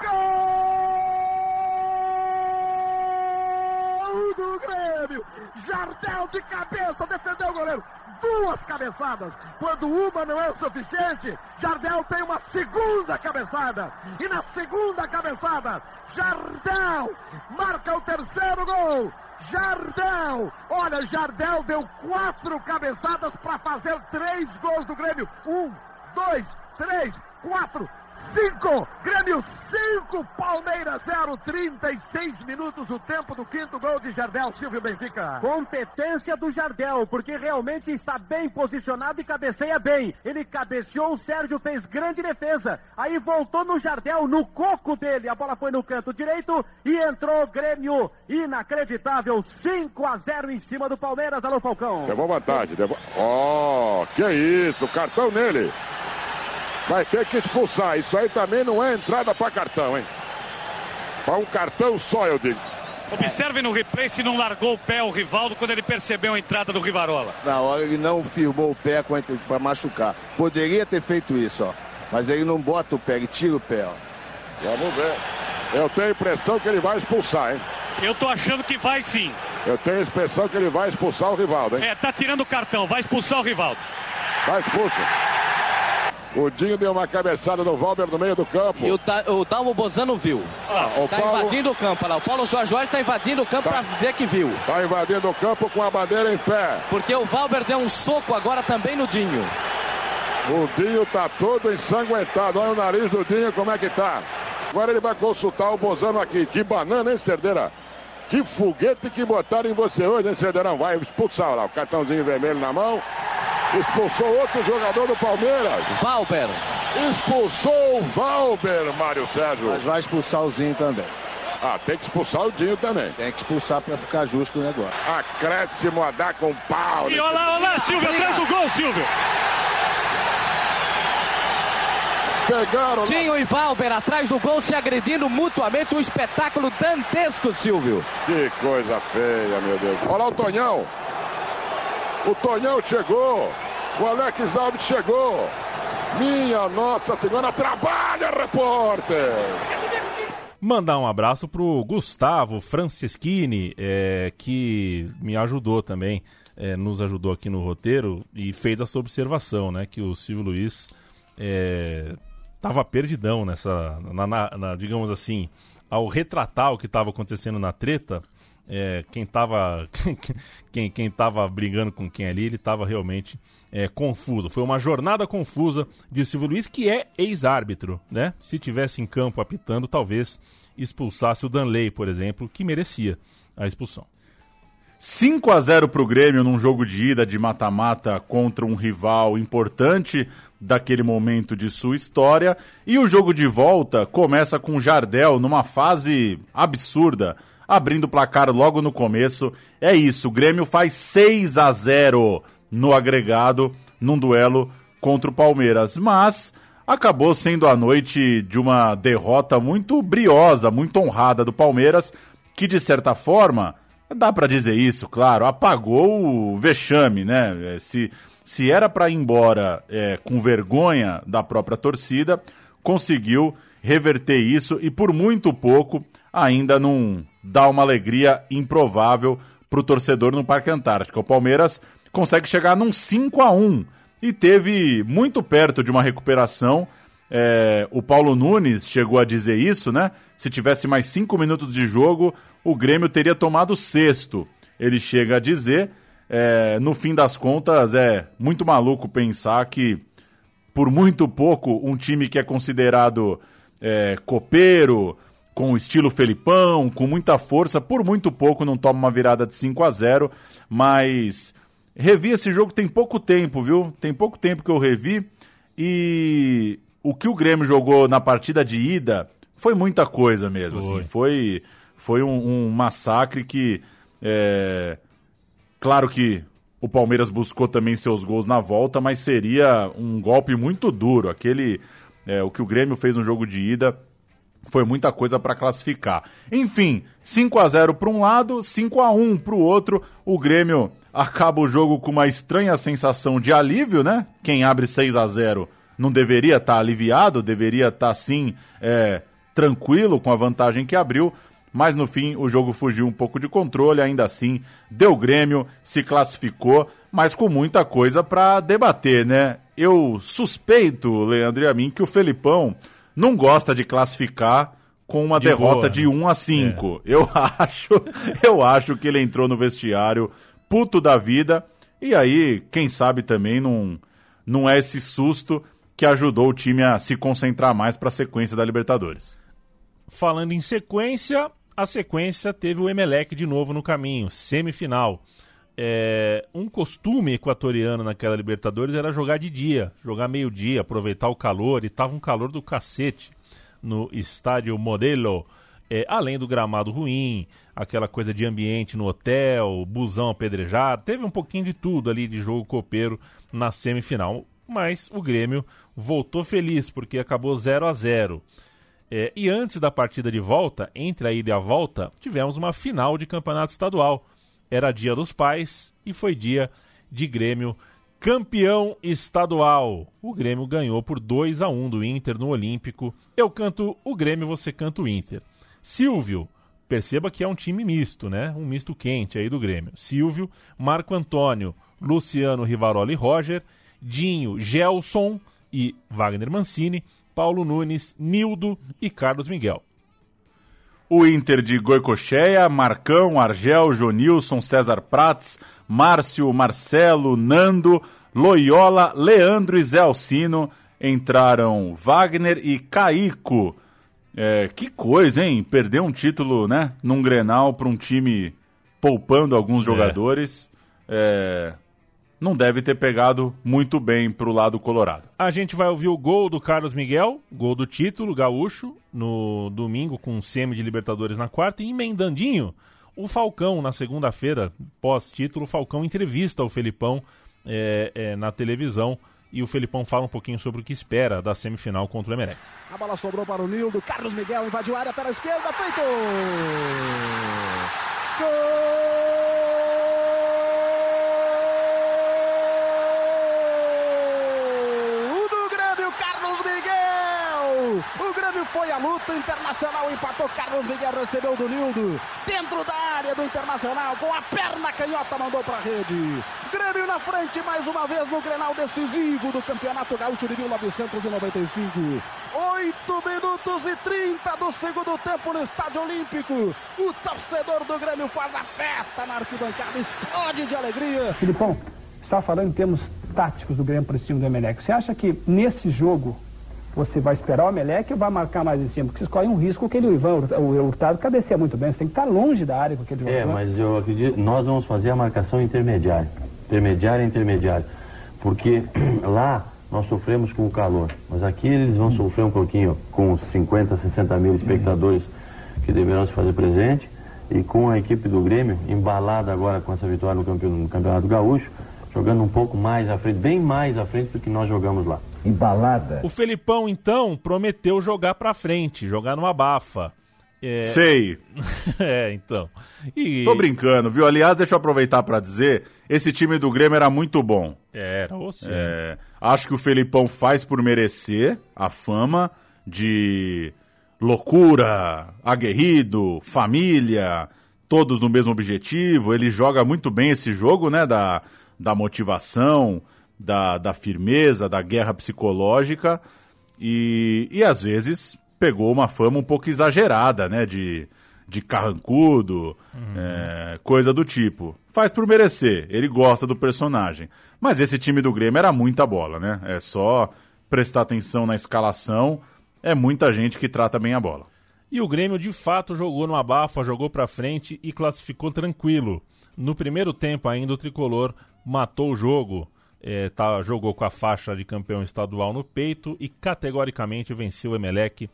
Do! Grêmio. Jardel de cabeça, defendeu o goleiro. Duas cabeçadas. Quando uma não é o suficiente, Jardel tem uma segunda cabeçada. E na segunda cabeçada, Jardel marca o terceiro gol. Jardel, olha, Jardel deu quatro cabeçadas para fazer três gols do Grêmio. Um, dois, três, quatro, 5, Grêmio 5, Palmeiras 0, 36 minutos o tempo do quinto gol de Jardel Silvio Benfica. Competência do Jardel, porque realmente está bem posicionado e cabeceia bem. Ele cabeceou, o Sérgio fez grande defesa. Aí voltou no Jardel, no coco dele. A bola foi no canto direito e entrou o Grêmio. Inacreditável, 5 a 0 em cima do Palmeiras. Alô, Falcão. Levou vantagem. Levou... Oh, que isso, cartão nele. Vai ter que expulsar. Isso aí também não é entrada para cartão, hein? Para um cartão só, eu digo. Observe no replay se não largou o pé o Rivaldo quando ele percebeu a entrada do Rivarola. Na hora ele não firmou o pé para machucar. Poderia ter feito isso, ó. Mas ele não bota o pé, ele tira o pé, ó. Vamos ver. Eu tenho a impressão que ele vai expulsar, hein? Eu tô achando que vai sim. Eu tenho a impressão que ele vai expulsar o Rivaldo, hein? É, tá tirando o cartão, vai expulsar o Rivaldo. Vai expulso. O Dinho deu uma cabeçada no Valber no meio do campo. E o, da, o Dalmo Bozano viu. Ah, o tá Paulo... invadindo o campo lá. O Paulo Jorge está invadindo o campo tá. para dizer que viu. Tá invadindo o campo com a bandeira em pé. Porque o Valber deu um soco agora também no Dinho. O Dinho tá todo ensanguentado. Olha o nariz do Dinho como é que tá. Agora ele vai consultar o Bozano aqui. Que banana, hein, Cerdeira? Que foguete que botaram em você hoje, hein, Cerdeirão? Vai expulsar lá. O cartãozinho vermelho na mão. Expulsou outro jogador do Palmeiras. Valber. Expulsou o Valber, Mário Sérgio. Mas vai expulsar o Zinho também. Ah, tem que expulsar o Dinho também. Tem que expulsar para ficar justo o negócio. Acréscimo a dar com pau. E olha lá, olha lá, Silvio, atrás do gol, Silvio. Pegaram. Dinho e Valber atrás do gol se agredindo mutuamente. Um espetáculo dantesco, Silvio. Que coisa feia, meu Deus. Olha lá o Tonhão. O Tonhão chegou. O Alex Alves chegou. Minha Nossa Senhora, trabalha, repórter! Mandar um abraço pro Gustavo Franceschini, é, que me ajudou também, é, nos ajudou aqui no roteiro e fez essa observação, né? Que o Silvio Luiz é, tava perdidão nessa, na, na, na, digamos assim, ao retratar o que estava acontecendo na treta, é, quem estava <laughs> quem, quem tava brigando com quem ali, ele estava realmente é, confuso. Foi uma jornada confusa de Silvio Luiz, que é ex-árbitro, né? Se tivesse em campo apitando, talvez expulsasse o Danley, por exemplo, que merecia a expulsão. 5 a 0 para o Grêmio num jogo de ida de mata-mata contra um rival importante daquele momento de sua história. E o jogo de volta começa com Jardel numa fase absurda, abrindo o placar logo no começo. É isso, o Grêmio faz 6 a 0 no agregado num duelo contra o Palmeiras, mas acabou sendo a noite de uma derrota muito briosa, muito honrada do Palmeiras, que de certa forma Dá para dizer isso, claro. Apagou o vexame, né? É, se, se era para ir embora é, com vergonha da própria torcida, conseguiu reverter isso e por muito pouco ainda não dá uma alegria improvável para o torcedor no Parque Antártico. O Palmeiras consegue chegar num 5 a 1 e teve muito perto de uma recuperação. É, o Paulo Nunes chegou a dizer isso, né? Se tivesse mais cinco minutos de jogo, o Grêmio teria tomado sexto. Ele chega a dizer, é, no fim das contas, é muito maluco pensar que, por muito pouco, um time que é considerado é, copeiro, com estilo Felipão, com muita força, por muito pouco não toma uma virada de 5 a 0 mas revi esse jogo tem pouco tempo, viu? Tem pouco tempo que eu revi e o que o Grêmio jogou na partida de ida foi muita coisa mesmo, foi. assim, foi foi um, um massacre que. É... Claro que o Palmeiras buscou também seus gols na volta, mas seria um golpe muito duro. Aquele. É, o que o Grêmio fez no jogo de ida foi muita coisa para classificar. Enfim, 5 a 0 para um lado, 5 a 1 para o outro. O Grêmio acaba o jogo com uma estranha sensação de alívio, né? Quem abre 6 a 0 não deveria estar tá aliviado, deveria estar tá, sim é, tranquilo com a vantagem que abriu, mas no fim o jogo fugiu um pouco de controle, ainda assim deu Grêmio, se classificou, mas com muita coisa para debater, né? Eu suspeito, Leandro e a mim, que o Felipão não gosta de classificar com uma De derrota boa, de né? 1 a 5. Eu <laughs> acho, eu acho que ele entrou no vestiário puto da vida e aí, quem sabe também não não é esse susto que ajudou o time a se concentrar mais para a sequência da Libertadores. Falando em sequência, a sequência teve o Emelec de novo no caminho, semifinal. É, um costume equatoriano naquela Libertadores era jogar de dia, jogar meio-dia, aproveitar o calor, e tava um calor do cacete no estádio Modelo. É, além do gramado ruim, aquela coisa de ambiente no hotel, busão apedrejado, teve um pouquinho de tudo ali de jogo copeiro na semifinal. Mas o Grêmio voltou feliz porque acabou 0 a 0 é, e antes da partida de volta, entre a ida e a volta, tivemos uma final de campeonato estadual. Era dia dos pais e foi dia de Grêmio campeão estadual. O Grêmio ganhou por 2 a 1 do Inter no Olímpico. Eu canto o Grêmio, você canta o Inter. Silvio, perceba que é um time misto, né? Um misto quente aí do Grêmio. Silvio, Marco Antônio, Luciano Rivaroli Roger, Dinho, Gelson e Wagner Mancini, Paulo Nunes, Nildo e Carlos Miguel. O Inter de Goicocheia, Marcão, Argel, Jonilson, César Prats, Márcio, Marcelo, Nando, Loyola, Leandro e Zé Alcino. Entraram Wagner e Caico. É, que coisa, hein? Perder um título, né? Num Grenal para um time poupando alguns jogadores. É, não deve ter pegado muito bem pro lado colorado. A gente vai ouvir o gol do Carlos Miguel, gol do título gaúcho, no domingo com semi de Libertadores na quarta, e emendandinho, o Falcão, na segunda-feira, pós-título, o Falcão entrevista o Felipão é, é, na televisão e o Felipão fala um pouquinho sobre o que espera da semifinal contra o Emelec. A bola sobrou para o Nildo. Carlos Miguel invadiu a área pela esquerda. Feito! Gol do Grêmio, Carlos Miguel! O Grêmio Internacional empatou, Carlos Miguel recebeu do Nildo, dentro da área do Internacional, com a perna canhota mandou para a rede. Grêmio na frente mais uma vez no Grenal decisivo do Campeonato Gaúcho de 1995. 8 minutos e 30 do segundo tempo no Estádio Olímpico. O torcedor do Grêmio faz a festa na arquibancada, explode de alegria. Filipão, estava falando em termos táticos do Grêmio esse time do Emelec. Você acha que nesse jogo você vai esperar o Emelec ou vai marcar mais em cima? Porque você escolhe um risco que ele, o Ivan, o Hurtado cabeceia muito bem. Você tem que estar longe da área com aquele jogador. É, mas eu acredito, nós vamos fazer a marcação intermediária. Intermediária, intermediária. Porque <clears throat> lá nós sofremos com o calor, mas aqui eles vão sofrer um pouquinho com os 50, 60 mil espectadores que deverão se fazer presente e com a equipe do Grêmio, embalada agora com essa vitória no Campeonato Gaúcho, jogando um pouco mais à frente, bem mais à frente do que nós jogamos lá. Embalada. O Felipão, então, prometeu jogar pra frente, jogar numa bafa. É... Sei. <laughs> é, então. E... Tô brincando, viu? Aliás, deixa eu aproveitar para dizer, esse time do Grêmio era muito bom. Era, ou sim. É, acho que o Felipão faz por merecer a fama de loucura, aguerrido, família, todos no mesmo objetivo. Ele joga muito bem esse jogo, né? Da, da motivação, da, da firmeza, da guerra psicológica. E, e às vezes pegou uma fama um pouco exagerada, né? De, de carrancudo, é, coisa do tipo. Faz por merecer, ele gosta do personagem. Mas esse time do Grêmio era muita bola, né? É só prestar atenção na escalação, é muita gente que trata bem a bola. E o Grêmio de fato jogou no abafa, jogou pra frente e classificou tranquilo. No primeiro tempo ainda o tricolor matou o jogo, é, tá, jogou com a faixa de campeão estadual no peito e categoricamente venceu o Emelec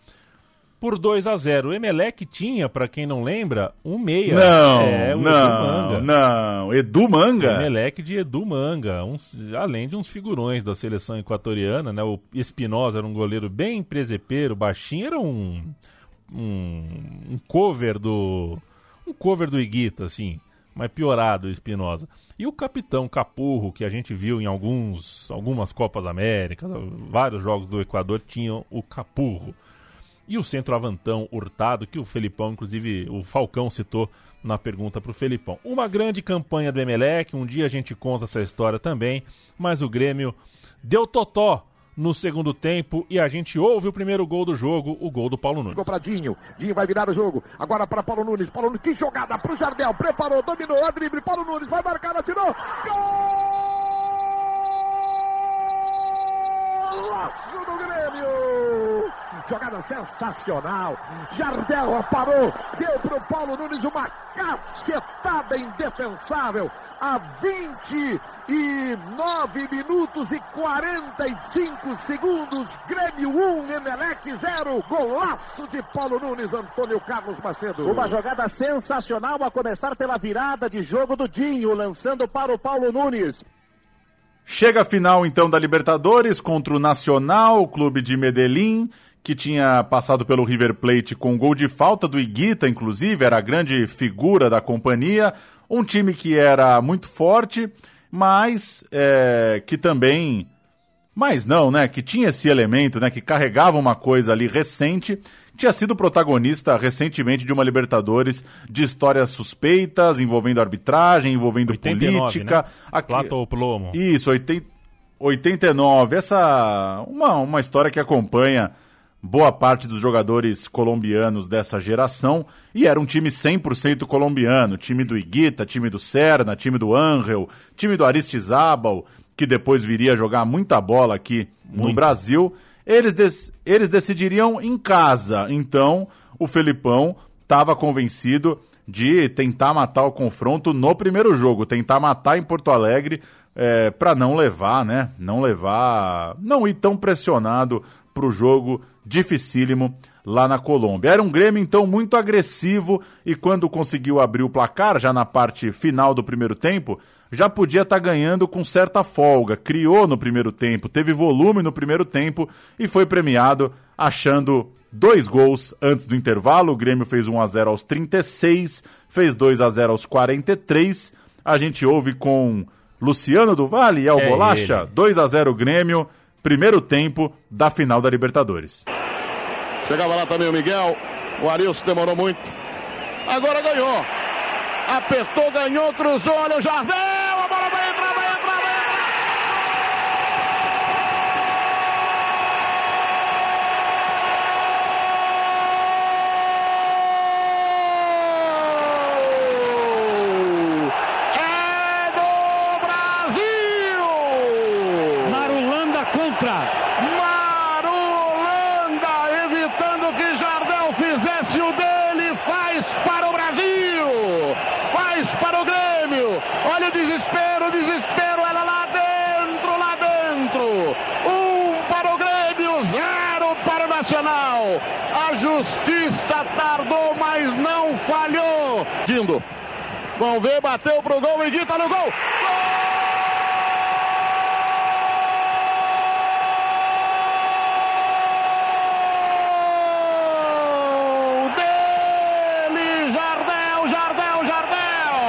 por 2 a 0. O Emelec tinha, pra quem não lembra, um meia. Não, é, o Edu não, Manga. não. Edu Manga? Emelec de Edu Manga, uns- além de uns figurões da seleção equatoriana, né? O Espinosa era um goleiro bem presepeiro, baixinho, era um, um, um cover do um cover do Iguita, assim, mas piorado o Espinosa. E o capitão Capurro, que a gente viu em alguns algumas Copas Américas, vários jogos do Equador tinham o Capurro. e o centroavantão Hurtado, que o Felipão, inclusive o Falcão citou na pergunta para o Felipão. Uma grande campanha do Emelec, um dia a gente conta essa história também, mas o Grêmio deu totó no segundo tempo e a gente ouve o primeiro gol do jogo, o gol do Paulo Nunes. Ficou pra Dinho. Dinho vai virar o jogo. Agora para Paulo Nunes. Paulo Nunes, que jogada pro Jardel. Preparou, dominou, a drible. Paulo Nunes vai marcar, atirou. Golaço do Grêmio! Jogada sensacional. Jardel parou, deu pro Paulo Nunes uma cacetada indefensável. A 29 minutos e 45 segundos. Grêmio 1, Emelec 0. Golaço de Paulo Nunes, Antônio Carlos Macedo. Uma jogada sensacional a começar pela virada de jogo do Dinho, lançando para o Paulo Nunes. Chega a final então da Libertadores contra o Nacional, clube de Medellín, que tinha passado pelo River Plate com gol de falta do Iguita, inclusive, era a grande figura da companhia. Um time que era muito forte, mas é, que também. Mas não, né? Que tinha esse elemento, né? Que carregava uma coisa ali recente. Tinha sido protagonista recentemente de uma Libertadores de histórias suspeitas, envolvendo arbitragem, envolvendo 89, política. né? Plata ou plomo. Isso, 80, 89. Essa. Uma, uma história que acompanha boa parte dos jogadores colombianos dessa geração e era um time 100% colombiano, time do Iguita, time do Serna, time do Angel, time do Aristizábal, que depois viria a jogar muita bola aqui no Muito. Brasil. Eles, eles decidiriam em casa, então o Felipão estava convencido de tentar matar o confronto no primeiro jogo, tentar matar em Porto Alegre é, para não levar, né? Não levar, não ir tão pressionado para o jogo dificílimo lá na Colômbia. Era um Grêmio então muito agressivo e quando conseguiu abrir o placar já na parte final do primeiro tempo, já podia estar ganhando com certa folga. Criou no primeiro tempo, teve volume no primeiro tempo e foi premiado achando dois gols antes do intervalo. O Grêmio fez 1 a 0 aos 36, fez 2 a 0 aos 43. A gente ouve com Luciano do Vale e El É Bolacha, ele. 2 a 0 Grêmio, primeiro tempo da final da Libertadores. Chegava lá também o Miguel. O Arilson demorou muito. Agora ganhou. Apertou, ganhou, cruzou. Olha o Jardel. A bola vai entrar, vai entrar, vai entrar. É do Brasil! Marulanda contra. Marulanda evitando que Jardel fizesse o dele, faz para o Brasil, faz para o Grêmio. Olha o desespero, o desespero, ela lá dentro, lá dentro. Um para o Grêmio, zero para o Nacional. A justiça tardou, mas não falhou. Dindo. Vamos ver, bateu pro gol, Iguita no gol. Gol dele, Jardel, Jardel, Jardel.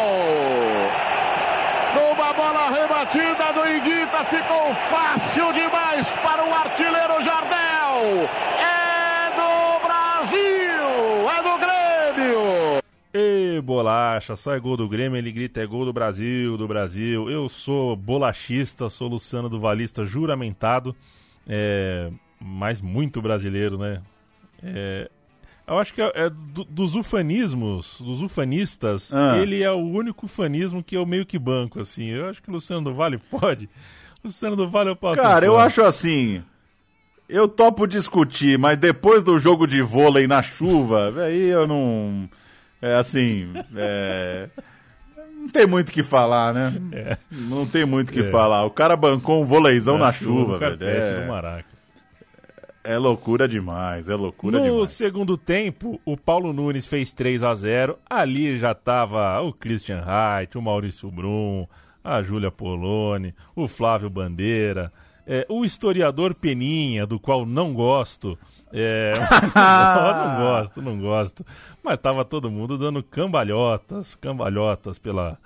Numa bola rebatida do Iguita, ficou fácil demais para o artilheiro Jardel. É do Brasil, é do Grêmio. Ê, bolacha, sai gol do Grêmio, ele grita é gol do Brasil, do Brasil. Eu sou bolachista, sou Luciano do Valista juramentado, é, mas muito brasileiro, né? É, eu acho que é, é do- dos ufanismos, dos ufanistas, Ah. ele é o único ufanismo que eu meio que banco, assim. Eu acho que o Luciano do Vale pode. Luciano do Vale eu posso. Cara, eu acho assim. Eu topo discutir, mas depois do jogo de vôlei na chuva, <laughs> aí eu não. É assim. é, Não tem muito o que falar, né? É. Não tem muito o que É. falar. O cara bancou um voleizão na, Na chuva, chuva, velho. É, no Maraca. é loucura demais, é loucura No demais. segundo tempo, o Paulo Nunes fez 3 a 0 Ali já tava o Christian Reit, o Maurício Brum, a Júlia Poloni, o Flávio Bandeira, é, o historiador Peninha, do qual não gosto. É, <laughs> não gosto, não gosto. Mas tava todo mundo dando cambalhotas, cambalhotas pela,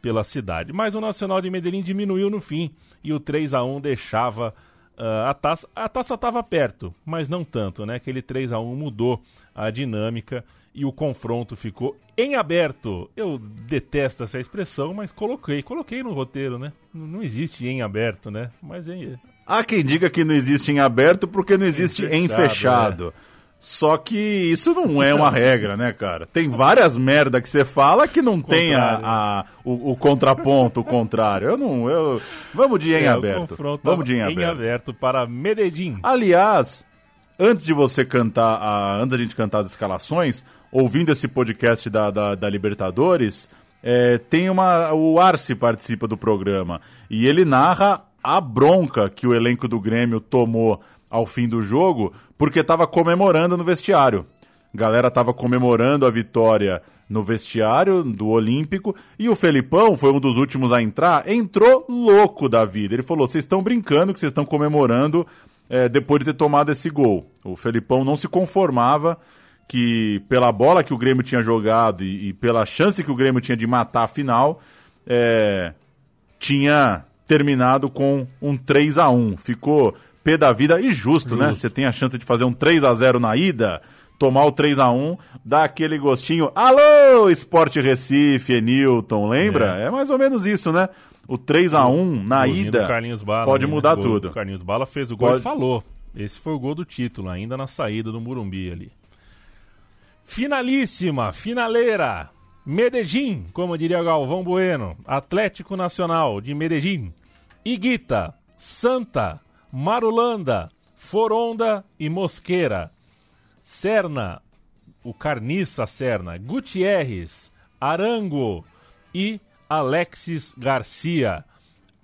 pela cidade. Mas o Nacional de Medellín diminuiu no fim e o 3 a 1 deixava ah, a taça a taça estava perto, mas não tanto, né? Aquele 3 a 1 mudou a dinâmica e o confronto ficou em aberto. Eu detesto essa expressão, mas coloquei, coloquei no roteiro, né? Não existe em aberto, né? Mas é, Há quem diga que não existe em aberto porque não existe em fechado, fechado. Só que isso não é uma regra, né, cara? Tem várias merda que você fala que não tem a, a- o, o contraponto, o contrário. Eu não. Eu... Vamos de em é, aberto. Vamos de em em aberto. aberto para Medellín. Aliás, antes de você cantar, a, antes da gente cantar as escalações, ouvindo esse podcast da, da, da Libertadores, é, tem uma. O Arce participa do programa e ele narra a bronca que o elenco do Grêmio tomou ao fim do jogo porque estava comemorando no vestiário. A galera tava comemorando a vitória no vestiário do Olímpico e o Felipão foi um dos últimos a entrar, entrou louco da vida. Ele falou: vocês estão brincando que vocês estão comemorando é, depois de ter tomado esse gol. O Felipão não se conformava que pela bola que o Grêmio tinha jogado e, e pela chance que o Grêmio tinha de matar a final, é, tinha terminado com um 3 a 1 Ficou pé da vida e justo, né? Você tem a chance de fazer um 3 a 0 na ida, tomar o 3 a 1 dá aquele gostinho. Alô, Esporte Recife, Enilton, lembra? É. mais ou menos isso, né? O 3 a 1 na do ida Bala, pode né? mudar Gol tudo. do Carlinhos Bala fez o gol Pode- e falou. Esse foi o gol do título, ainda na saída do Murumbi ali. Finalíssima, finaleira. Medellín, como diria Galvão Bueno. Atlético Nacional de Medellín. Iguita, Santa, Marulanda, Foronda e Mosqueira. Serna, o Carniça Serna, Gutierrez, Arango e Alexis Garcia.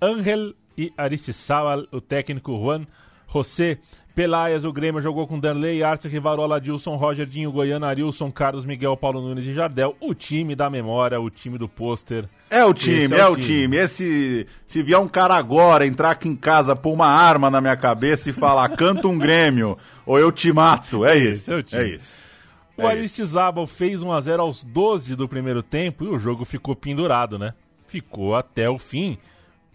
Ángel e Aristizábal, o técnico Juan José Pelaias, o Grêmio jogou com Danley, Arce, Rivarola, Dilson, Roger, Dinho, Goiano, Arilson, Carlos, Miguel, Paulo Nunes e Jardel. O time da memória, o time do pôster. É o time, Esse é, o time. Esse, se vier um cara agora entrar aqui em casa, pôr uma arma na minha cabeça e falar, <laughs> canta um Grêmio, ou eu te mato. É isso. É o time. É isso. O É Aristizábal fez 1x0 aos 12 do primeiro tempo e o jogo ficou pendurado, né? Ficou até o fim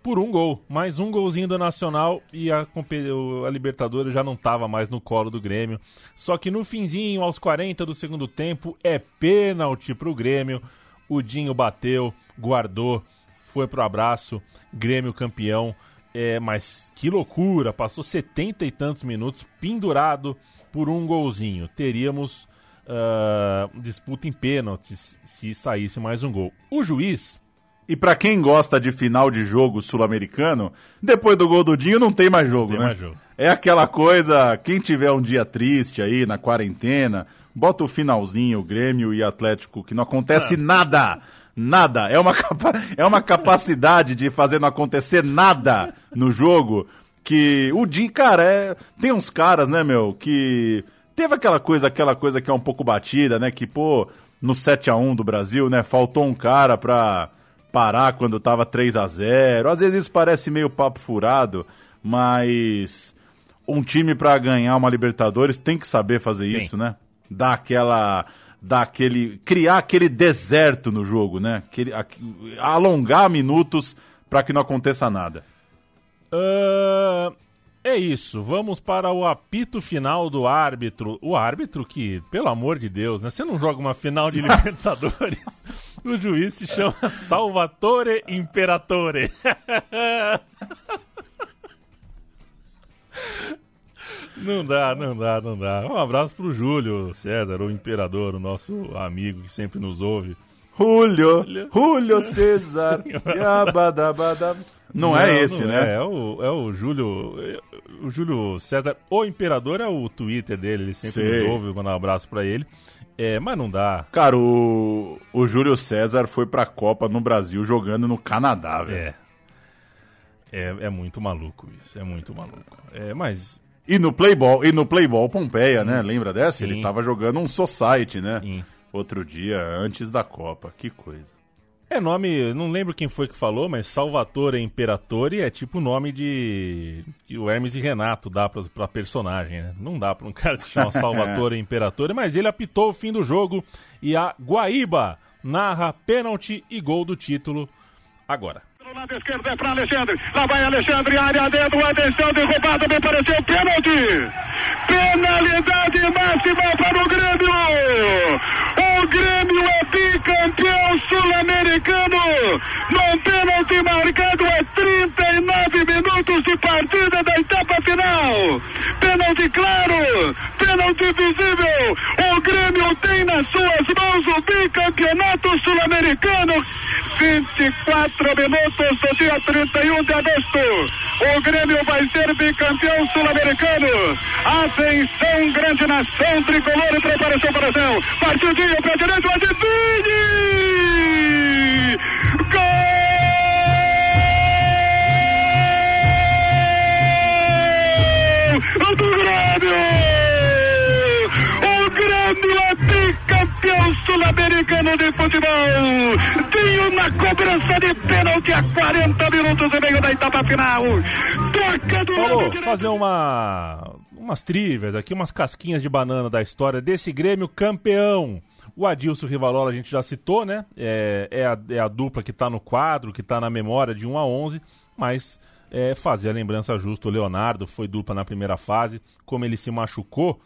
por um gol. Mais um golzinho do Nacional e a, o- a Libertadores já não estava mais no colo do Grêmio. Só que no finzinho, aos 40 do segundo tempo, é pênalti pro Grêmio. O Dinho bateu, guardou, foi pro abraço. Grêmio campeão. É, mas que loucura! Passou setenta e tantos minutos pendurado por um golzinho. Teríamos ah, disputa em pênaltis se saísse mais um gol. O juiz E pra quem gosta de final de jogo sul-americano, depois do gol do Dinho não tem mais jogo, Tem né? mais jogo. É aquela coisa, quem tiver um dia triste aí na quarentena, bota o finalzinho, Grêmio e Atlético, que não acontece nada. Nada. É uma, <laughs> capa- é uma capacidade de fazer não acontecer nada no jogo que o Dinho, cara, é, tem uns caras, né, meu, que teve aquela coisa, aquela coisa que é um pouco batida, né, que, pô, no 7 a 1 do Brasil, né, faltou um cara pra parar quando tava 3 a 0 Às vezes isso parece meio papo furado, mas um time pra ganhar uma Libertadores tem que saber fazer isso, né? Dar aquela. Dar aquele. Criar aquele deserto no jogo, né? Aquele, aqu- alongar minutos pra que não aconteça nada. Ah, é isso, vamos para o apito final do árbitro. O árbitro que, pelo amor de Deus, né? Você não joga uma final de <laughs> Libertadores. o juiz se chama Salvatore Imperatore. <laughs> Não dá, não dá, não dá. Um abraço pro Júlio César, o imperador, o nosso amigo que sempre nos ouve. Julio, Julio César. <laughs> yabadabada. Não, é esse, não né? É, é o, é o Júlio. é O Júlio César, o imperador, é o Twitter dele, ele sempre Sei. nos ouve, eu mando um abraço pra ele. É, mas não dá. Cara, o, o Júlio César foi pra Copa no Brasil jogando no Canadá, velho. É. É, é muito maluco isso, é muito maluco. É, mas. E no Playboy, e no Playboy Pompeia, né? Lembra dessa? Sim. Ele tava jogando um Society, né? Sim. Outro dia, antes da Copa. Que coisa. É nome, não lembro quem foi que falou, mas Salvatore Imperatore é tipo o nome de. que o Hermes e Renato dá pra, pra personagem, né? Não dá pra um <laughs> cara que se chama Salvatore Imperatore, mas ele apitou o fim do jogo e a Guaíba narra pênalti e gol do título agora. Lado esquerdo é para Alexandre. Lá vai Alexandre, área dentro, atenção, derrubada, me pareceu pênalti. Penalidade máxima para o Grêmio. O Grêmio é bicampeão sul-americano. Num pênalti marcado a 39 minutos de partida da etapa final. Pênalti claro, pênalti visível. O Grêmio tem nas suas mãos o bicampeonato sul-americano. 24 minutos do dia 31 de agosto. O Grêmio vai ser bicampeão sul-americano. Atenção, grande nação tricolor e preparação para a ação. Partidinho para a direita, Adivine! Gol sul-americano de futebol. Tinho na cobrança de pênalti a 40 minutos e meio da etapa final. Toca do direito. fazer uma umas trivias aqui, umas casquinhas de banana da história desse Grêmio campeão. O Adilson Rivalola a gente já citou, né? É, é, a, é a dupla que tá no quadro, que tá na memória de 1 a 11, mas é, fazer a lembrança justa. O Leonardo foi dupla na primeira fase, como ele se machucou.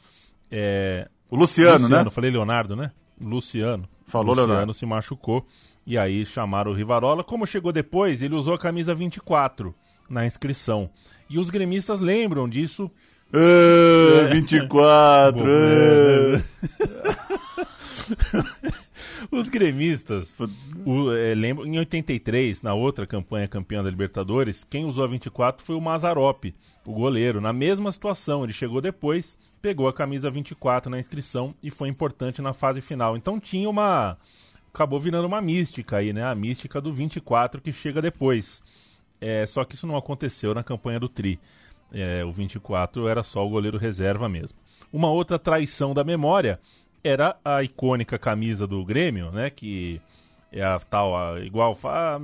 é, O Luciano, né? Falei Leonardo, né? Luciano. Falou Luciano Leonardo. se machucou. E aí chamaram o Rivarola. Como chegou depois, ele usou a camisa 24 na inscrição. E os gremistas lembram disso. Ah, 24. Bom, ah. né? <laughs> Os gremistas, o, é, lembro, em 83, na outra campanha campeã da Libertadores, quem usou a 24 foi o Mazarop, o goleiro. Na mesma situação, ele chegou depois, pegou a camisa 24 na inscrição e foi importante na fase final. Então tinha uma. Acabou virando uma mística aí, né? A mística do 24 que chega depois. É, só que isso não aconteceu na campanha do Tri. É, o 24 era só o goleiro reserva mesmo. Uma outra traição da memória era a icônica camisa do Grêmio, né? Que é a tal, a, igual. ah,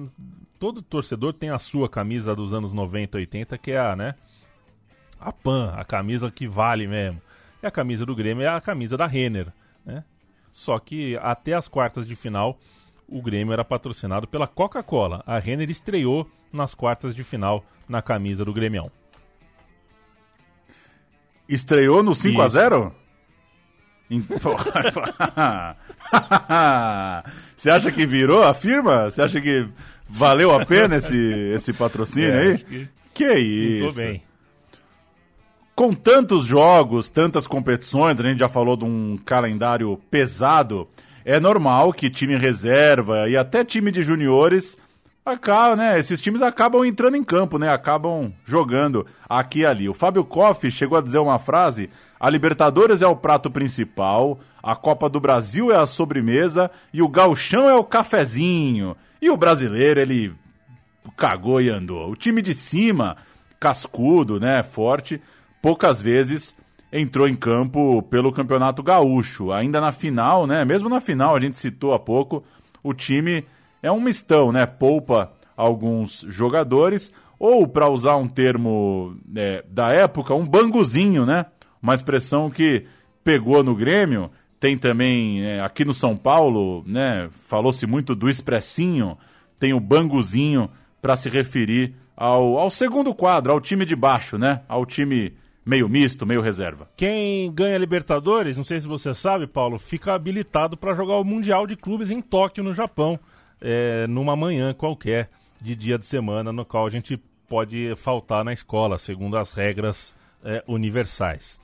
todo torcedor tem a sua camisa dos anos 90, 80, que é a, né? A PAN, a camisa que vale mesmo. E a camisa do Grêmio é a camisa da Renner, né? Só que até as quartas de final, o Grêmio era patrocinado pela Coca-Cola. A Renner estreou nas quartas de final na camisa do Grêmio. Estreou no 5 a Isso. 0 Em- <laughs> Você acha que virou a firma? Você acha que valeu a pena esse, esse patrocínio É, aí? que Que isso. bem. Com tantos jogos, tantas competições, a gente já falou de um calendário pesado, é normal que time reserva e até time de juniores acabam, né? Esses times acabam entrando em campo, né? Acabam jogando aqui e ali. O Fábio Koff chegou a dizer uma frase: a Libertadores é o prato principal, a Copa do Brasil é a sobremesa e o Gauchão é o cafezinho. E o brasileiro, ele cagou e andou. O time de cima, cascudo, né, forte, poucas vezes entrou em campo pelo Campeonato Gaúcho. Ainda na final, né, mesmo na final, a gente citou há pouco, o time é um mistão, né, poupa alguns jogadores, ou, para usar um termo é, da época, um banguzinho, né, uma expressão que pegou no Grêmio, tem também é, aqui no São Paulo, né, falou-se muito do expressinho, tem o banguzinho para se referir ao, ao segundo quadro, ao time de baixo, né? Ao time meio misto, meio reserva. Quem ganha Libertadores, não sei se você sabe, Paulo, fica habilitado para jogar o Mundial de Clubes em Tóquio, no Japão, é, numa manhã qualquer de dia de semana, no qual a gente pode faltar na escola, segundo as regras é, universais.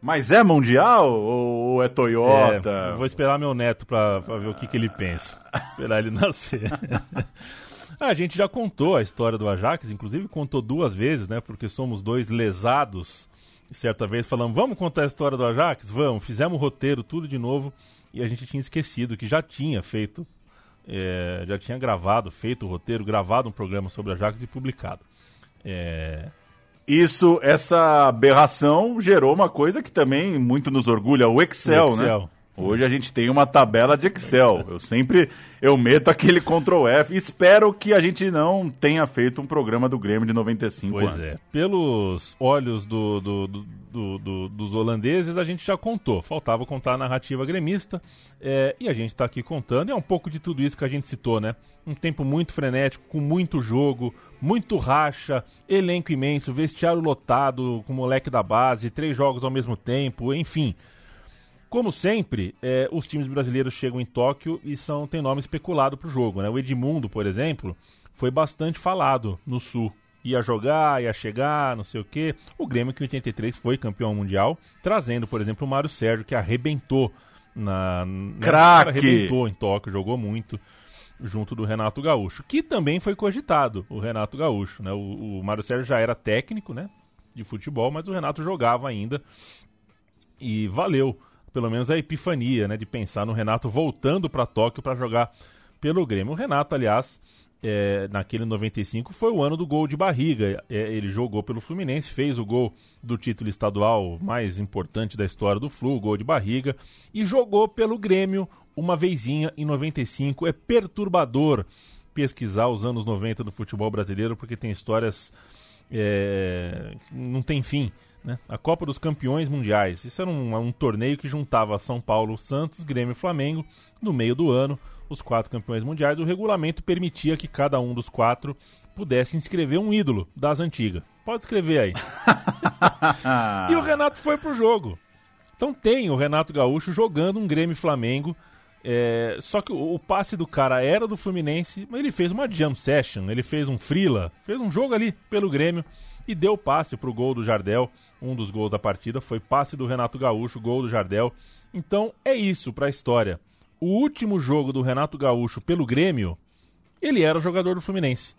Mas é mundial ou é Toyota? É, vou esperar meu neto para ver o que, que ele pensa. Esperar ele nascer. <laughs> a gente já contou a história do Ajax, inclusive contou duas vezes, né? Porque somos dois lesados. Certa vez falamos, vamos contar a história do Ajax? Vamos. Fizemos o roteiro, tudo de novo. E a gente tinha esquecido que já tinha feito, é, já tinha gravado, feito o roteiro, gravado um programa sobre Ajax e publicado. É, Isso, essa aberração gerou uma coisa que também muito nos orgulha, o Excel, o Excel. né? Hoje a gente tem uma tabela de Excel. Eu sempre eu meto aquele Ctrl F. Espero que a gente não tenha feito um programa do Grêmio de 95 Pois antes. é. Pelos olhos do, do- do- do- do- dos holandeses, a gente já contou. Faltava contar a narrativa gremista. é, e a gente está aqui contando. E é um pouco de tudo isso que a gente citou, né? Um tempo muito frenético, com muito jogo, muito racha, elenco imenso, vestiário lotado, com moleque da base, três jogos ao mesmo tempo, enfim. Como sempre, é, os times brasileiros chegam em Tóquio e são tem nome especulado para o jogo. Né? O Edmundo, por exemplo, foi bastante falado no Sul. Ia jogar, ia chegar, não sei o quê. O Grêmio, que em 83 foi campeão mundial, trazendo, por exemplo, o Mário Sérgio, que arrebentou na. Craque! Arrebentou em Tóquio, jogou muito junto do Renato Gaúcho, que também foi cogitado, o Renato Gaúcho. Né? O, o Mário Sérgio já era técnico né, de futebol, mas o Renato jogava ainda. E valeu, pelo menos, a epifania né, de pensar no Renato voltando para Tóquio para jogar pelo Grêmio. O Renato, aliás, é, naquele 95 foi o ano do gol de barriga. É, ele jogou pelo Fluminense, fez o gol do título estadual mais importante da história do Flu, o gol de barriga, e jogou pelo Grêmio uma vezinha em 95. É perturbador pesquisar os anos 90 do futebol brasileiro, porque tem histórias é, não tem fim. Né? A Copa dos Campeões Mundiais. Isso era um, um torneio que juntava São Paulo, Santos, Grêmio e Flamengo no meio do ano, os quatro campeões mundiais. O regulamento permitia que cada um dos quatro pudesse inscrever um ídolo das antigas. Pode escrever aí. <laughs> e o Renato foi pro jogo. Então tem o Renato Gaúcho jogando um Grêmio Flamengo. é, só que o, o passe do cara era do Fluminense, mas ele fez uma jam session, ele fez um frila, fez um jogo ali pelo Grêmio e deu passe pro gol do Jardel. Um dos gols da partida foi passe do Renato Gaúcho, gol do Jardel. Então é isso pra história. O último jogo do Renato Gaúcho pelo Grêmio, ele era jogador do Fluminense.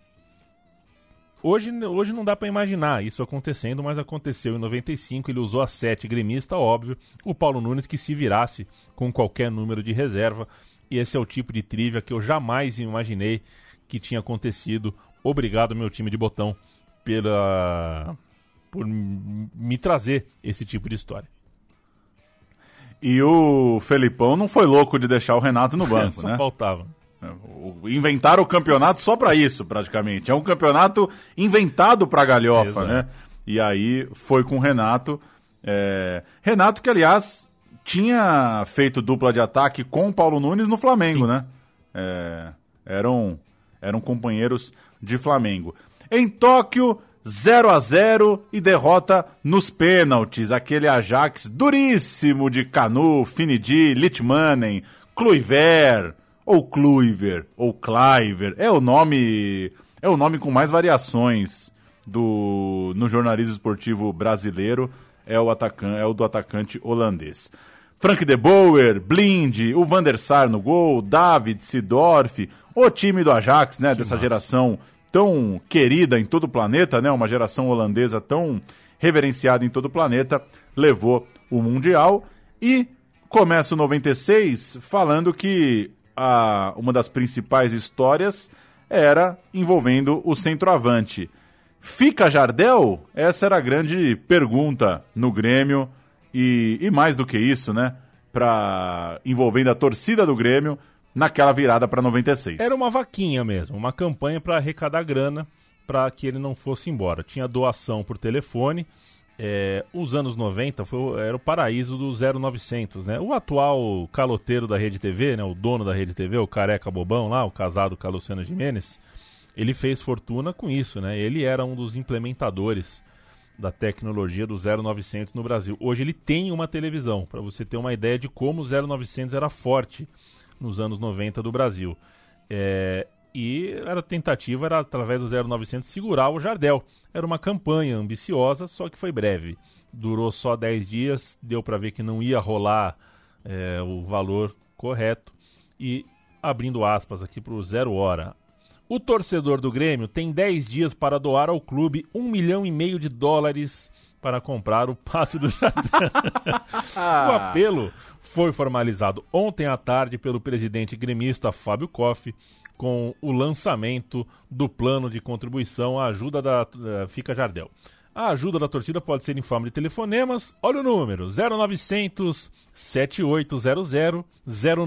Hoje, hoje não dá pra imaginar isso acontecendo, mas aconteceu em 95. Ele usou a 7 gremista, óbvio. O Paulo Nunes que se virasse com qualquer número de reserva. E esse é o tipo de trivia que eu jamais imaginei que tinha acontecido. Obrigado, meu time de botão, pela por me trazer esse tipo de história. E o Felipão não foi louco de deixar o Renato no <laughs> banco, Só né? faltava. O- Inventaram o campeonato só pra isso, praticamente. É um campeonato inventado pra galhofa, Exato. né? E aí foi com o Renato. É, Renato, que aliás tinha feito dupla de ataque com o Paulo Nunes no Flamengo, né? É, eram, eram companheiros de Flamengo. Em Tóquio, 0 a 0 e derrota nos pênaltis. Aquele Ajax duríssimo de Canu, Finidi, Litmanen, Kluivert, ou Kluiver, ou Cliver. É o nome, é o nome com mais variações do no jornalismo esportivo brasileiro. É o atacante, é o do atacante holandês. Frank de Boer, Blind, o Van der Sar no gol, David, Sidorf, o time do Ajax, né, dessa geração tão querida em todo o planeta, né, uma geração holandesa tão reverenciada em todo o planeta, levou o Mundial e começa o 96 falando que a, uma das principais histórias era envolvendo o centroavante. Fica Jardel? Essa era a grande pergunta no Grêmio e, e mais do que isso, né? Pra, envolvendo a torcida do Grêmio naquela virada para 96. Era uma vaquinha mesmo, uma campanha para arrecadar grana para que ele não fosse embora. Tinha doação por telefone. É, os anos 90 foi, era o paraíso do 0900, né? O atual caloteiro da Rede TV, né? O dono da Rede TV, o careca bobão lá, o casado com a Luciana Jimenez, ele fez fortuna com isso, né? Ele era um dos implementadores da tecnologia do 0900 no Brasil. Hoje ele tem uma televisão, para você ter uma ideia de como o 0900 era forte nos anos 90 do Brasil. É, e a tentativa era através do 0900 segurar o Jardel. Era uma campanha ambiciosa, só que foi breve. Durou só 10 dias, deu para ver que não ia rolar é, o valor correto. E abrindo aspas aqui para o Zero Hora. O torcedor do Grêmio tem 10 dias para doar ao clube um milhão e meio de dólares para comprar o passe do Jardel. <laughs> o apelo foi formalizado ontem à tarde pelo presidente gremista Fábio Koff com o lançamento do plano de contribuição à ajuda da eh, Fica Jardel. A ajuda da torcida pode ser em forma de telefonemas. Olha o número: 0900 7800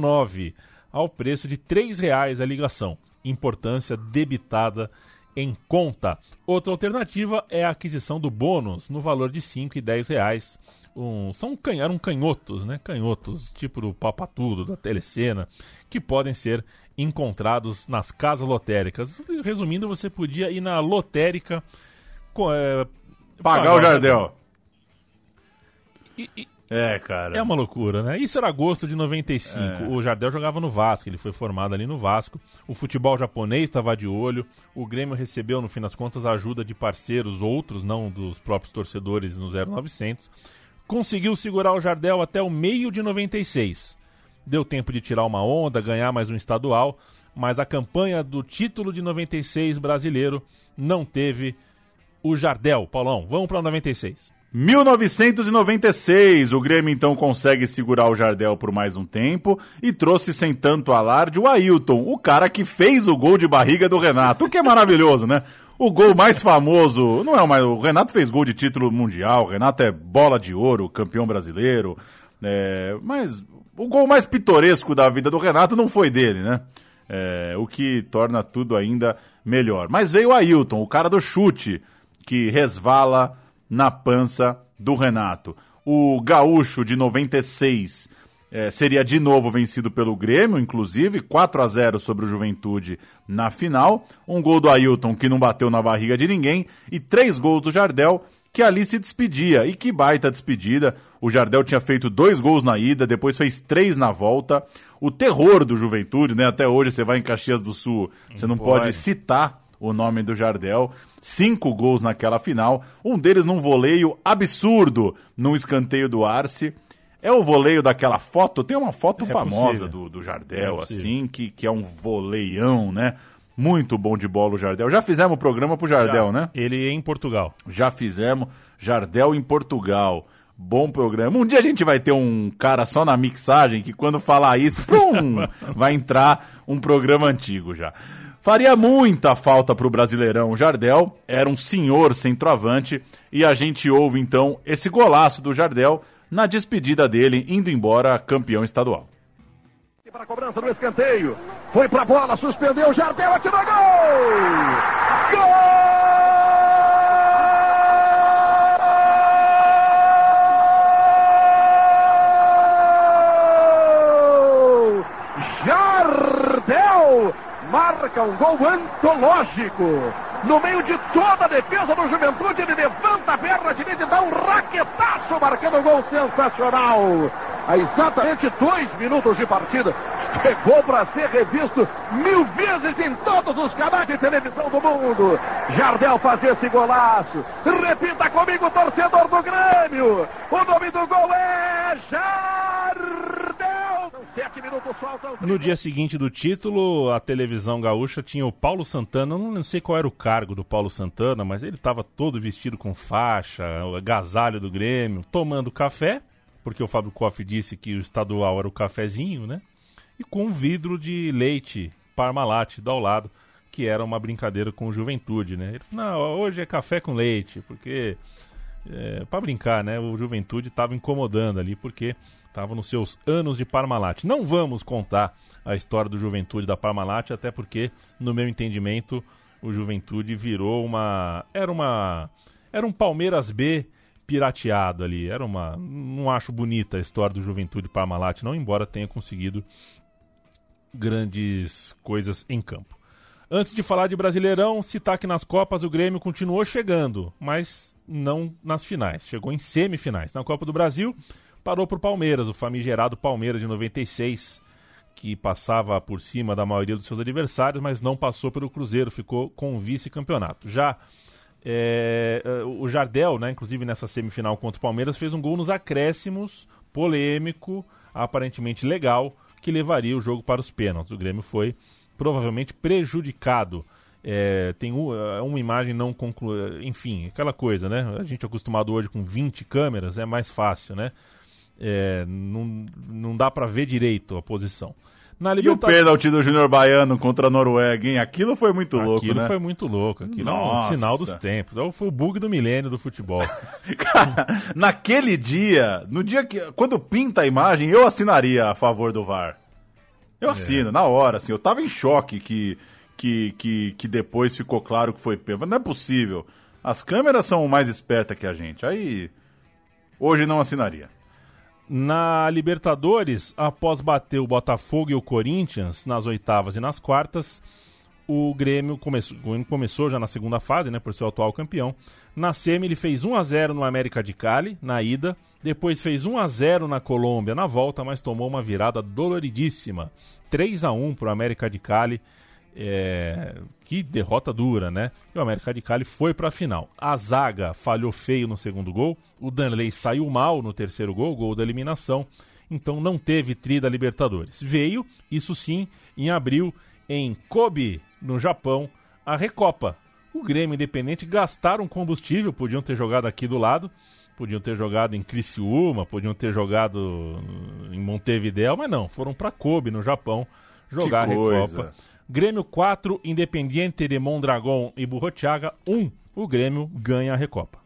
09, ao preço de R$ 3,00 a ligação. Importância debitada em conta. Outra alternativa é a aquisição do bônus no valor de R$ 5 e 10 reais. Um, são can, eram canhotos, né? Canhotos, tipo do Papatudo, da Telecena, que podem ser encontrados nas casas lotéricas. Resumindo, você podia ir na lotérica. É, pagar, pagar, o Jardel. E, e, é, cara. É uma loucura, né? Isso era agosto de 95. É. O Jardel jogava no Vasco, ele foi formado ali no Vasco. O futebol japonês estava de olho. O Grêmio recebeu, no fim das contas, a ajuda de parceiros outros, não dos próprios torcedores no 0900. Conseguiu segurar o Jardel até o meio de 96. Deu tempo de tirar uma onda, ganhar mais um estadual, mas a campanha do título de 96 brasileiro não teve o Jardel. Paulão, vamos para 96. 1996, o Grêmio então consegue segurar o Jardel por mais um tempo e trouxe sem tanto alarde o Ailton, o cara que fez o gol de barriga do Renato, o que é maravilhoso, né? O gol mais famoso, não é o mais. O Renato fez gol de título mundial, o Renato é bola de ouro, campeão brasileiro, é, mas o gol mais pitoresco da vida do Renato não foi dele, né? É, o que torna tudo ainda melhor. Mas veio o Ailton, o cara do chute, que resvala na pança do Renato. O Gaúcho de 96 é, seria de novo vencido pelo Grêmio, inclusive 4 a 0 sobre o Juventude na final. Um gol do Ailton que não bateu na barriga de ninguém e três gols do Jardel que ali se despedia. E que baita despedida. O Jardel tinha feito dois gols na ida, depois fez três na volta. O terror do Juventude, né? Até hoje você vai em Caxias do Sul, você não pode, pode citar o nome do Jardel. Cinco gols naquela final, um deles num voleio absurdo num escanteio do Arce. É o voleio daquela foto, tem uma foto é famosa do, do Jardel, é assim, que, que é um voleião, né? Muito bom de bola o Jardel. Já fizemos o programa pro Jardel, Já. né? Ele é em Portugal. Já fizemos. Jardel em Portugal. Bom programa. Um dia a gente vai ter um cara só na mixagem que quando falar isso, <laughs> pum, vai entrar um programa antigo já. Faria muita falta para o Brasileirão. Jardel era um senhor centroavante e a gente ouve então esse golaço do Jardel na despedida dele, indo embora campeão estadual. Para a cobrança do escanteio, foi para a bola, suspendeu, Jardel atirou gol! Gol! Marca um gol antológico. No meio de toda a defesa do Juventude, ele levanta a perna direita e dá um raquetaço, marcando um gol sensacional. Há exatamente dois minutos de partida. Chegou para ser revisto mil vezes em todos os canais de televisão do mundo. Jardel faz esse golaço. Repita comigo, torcedor do Grêmio. O nome do gol é Jardel. No dia seguinte do título, a televisão gaúcha tinha o Paulo Santana. Não sei qual era o cargo do Paulo Santana, mas ele estava todo vestido com faixa, agasalho do Grêmio, tomando café, porque o Fábio Koff disse que o estadual era o cafezinho, né? E com um vidro de leite Parmalat ao lado, que era uma brincadeira com Juventude, né? Ele falou, não, hoje é café com leite, porque é, para brincar, né? O Juventude estava incomodando ali, porque estava nos seus anos de Parmalat. Não vamos contar a história do Juventude da Parmalat, até porque, no meu entendimento, o Juventude virou uma. Era uma. Era um Palmeiras B pirateado ali. Era uma. Não acho bonita a história do Juventude Parmalat, não, embora tenha conseguido grandes coisas em campo. Antes de falar de Brasileirão, citar que nas Copas o Grêmio continuou chegando, mas não nas finais. Chegou em semifinais. Na Copa do Brasil, parou para o Palmeiras, o famigerado Palmeiras de 96, que passava por cima da maioria dos seus adversários, mas não passou pelo Cruzeiro, ficou com o vice-campeonato. Já é, o Jardel, né, inclusive nessa semifinal contra o Palmeiras, fez um gol nos acréscimos, polêmico, aparentemente legal, que levaria o jogo para os pênaltis. O Grêmio foi provavelmente prejudicado. É, tem é, uma imagem não concluída, enfim, aquela coisa, né? A gente é acostumado hoje com 20 câmeras, é mais fácil, né? É, não, não dá para ver direito a posição. Na E o Libertadores. pênalti do Júnior Baiano contra a Noruega, hein? Aquilo foi muito louco, Aquilo né? foi muito louco. Aquilo é um Nossa. sinal dos tempos. É Foi o bug do milênio do futebol. <laughs> Cara, naquele dia, no dia que. Quando pinta a imagem, eu assinaria a favor do VAR. Eu assino, na hora, assim. Eu tava em choque que, que, que, que depois ficou claro que foi pênalti. Não é possível. As câmeras são mais espertas que a gente. Aí. Hoje não assinaria. Na Libertadores, após bater o Botafogo e o Corinthians nas oitavas e nas quartas, o Grêmio começou, o Grêmio começou já na segunda fase, né, por ser o atual campeão. Na semi ele fez 1 a 0 no América de Cali, na ida, depois fez 1 a 0 na Colômbia na volta, mas tomou uma virada doloridíssima. 3 a 1 para o América de Cali. É, que derrota dura, né? E o América de Cali foi para a final. A zaga falhou feio no segundo gol. O Danley saiu mal no terceiro gol, gol da eliminação. Então não teve tri da Libertadores. Veio, isso sim, em abril, em Kobe, no Japão, a Recopa. O Grêmio Independente gastaram combustível, podiam ter jogado aqui do lado, podiam ter jogado em Criciúma, podiam ter jogado em Montevideo, mas não, foram para Kobe, no Japão, jogar a. Recopa. Grêmio 4, Independiente de Mondragón e Burrotiaga 1. O Grêmio ganha a Recopa.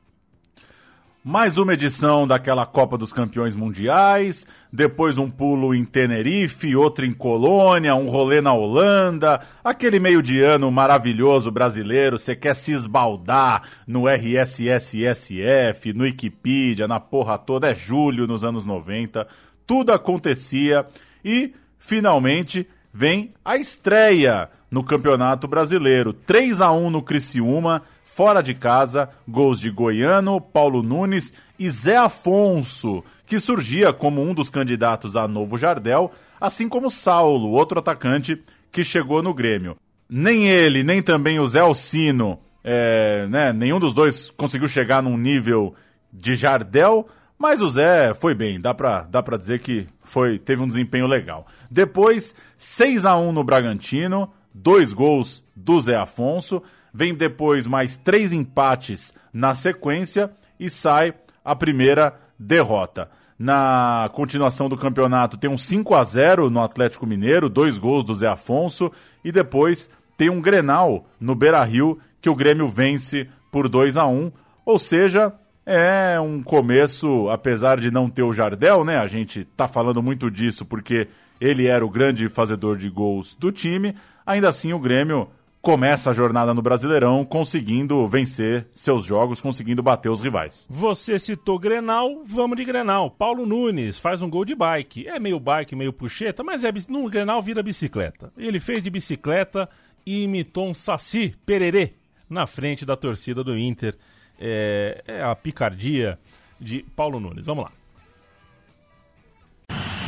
Mais uma edição daquela Copa dos Campeões Mundiais, depois um pulo em Tenerife, outro em Colônia, um rolê na Holanda, aquele meio de ano maravilhoso brasileiro, você quer se esbaldar no RSSSF, no Wikipedia, na porra toda, é julho nos anos 90, tudo acontecia e, finalmente, vem a estreia no Campeonato Brasileiro. 3 a 1 no Criciúma, fora de casa, gols de Goiano, Paulo Nunes e Zé Afonso, que surgia como um dos candidatos a novo Jardel, assim como Saulo, outro atacante que chegou no Grêmio. Nem ele, nem também o Zé Alcino, é, né, nenhum dos dois conseguiu chegar num nível de Jardel, mas o Zé foi bem, dá pra, dá pra dizer que foi, teve um desempenho legal. Depois, 6 a 1 no Bragantino, dois gols do Zé Afonso, vem depois mais três empates na sequência e sai a primeira derrota. Na continuação do campeonato tem um 5 a 0 no Atlético Mineiro, dois gols do Zé Afonso e depois tem um Grenal no Beira-Rio que o Grêmio vence por 2 a 1, ou seja, é um começo, apesar de não ter o Jardel, né? A gente tá falando muito disso porque ele era o grande fazedor de gols do time. Ainda assim, o Grêmio começa a jornada no Brasileirão conseguindo vencer seus jogos, conseguindo bater os rivais. Você citou Grenal, vamos de Grenal. Paulo Nunes faz um gol de bike. É meio bike, meio puxeta, mas é, no Grenal vira bicicleta. Ele fez de bicicleta e imitou um saci pererê na frente da torcida do Inter. É, é a picardia de Paulo Nunes. Vamos lá.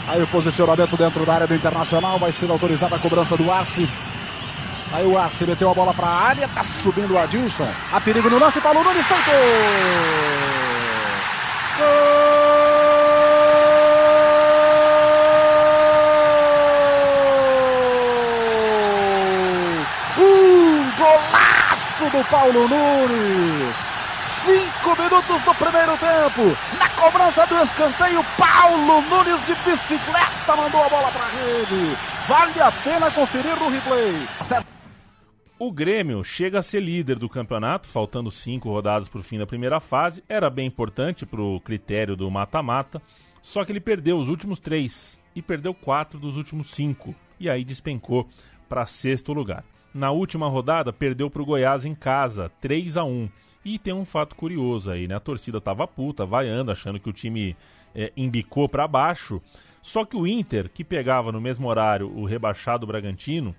Aí o posicionamento dentro da área do Internacional, vai ser autorizada a cobrança do Arce. Aí o Arce meteu a bola para a área, tá subindo o Adilson. Há perigo no lance, Paulo Nunes, soltou! Gol! Um golaço do Paulo Nunes! Cinco minutos do primeiro tempo. Na cobrança do escanteio, Paulo Nunes de bicicleta mandou a bola para rede. Vale a pena conferir no replay. O Grêmio chega a ser líder do campeonato, faltando cinco rodadas para o fim da primeira fase. Era bem importante para o critério do mata-mata, só que ele perdeu os últimos três e perdeu quatro dos últimos cinco. E aí despencou para sexto lugar. Na última rodada, perdeu para o Goiás em casa, 3 a 1 E tem um fato curioso aí, né? A torcida tava puta, vaiando, achando que o time é, embicou para baixo. Só que o Inter, que pegava no mesmo horário o rebaixado Bragantino,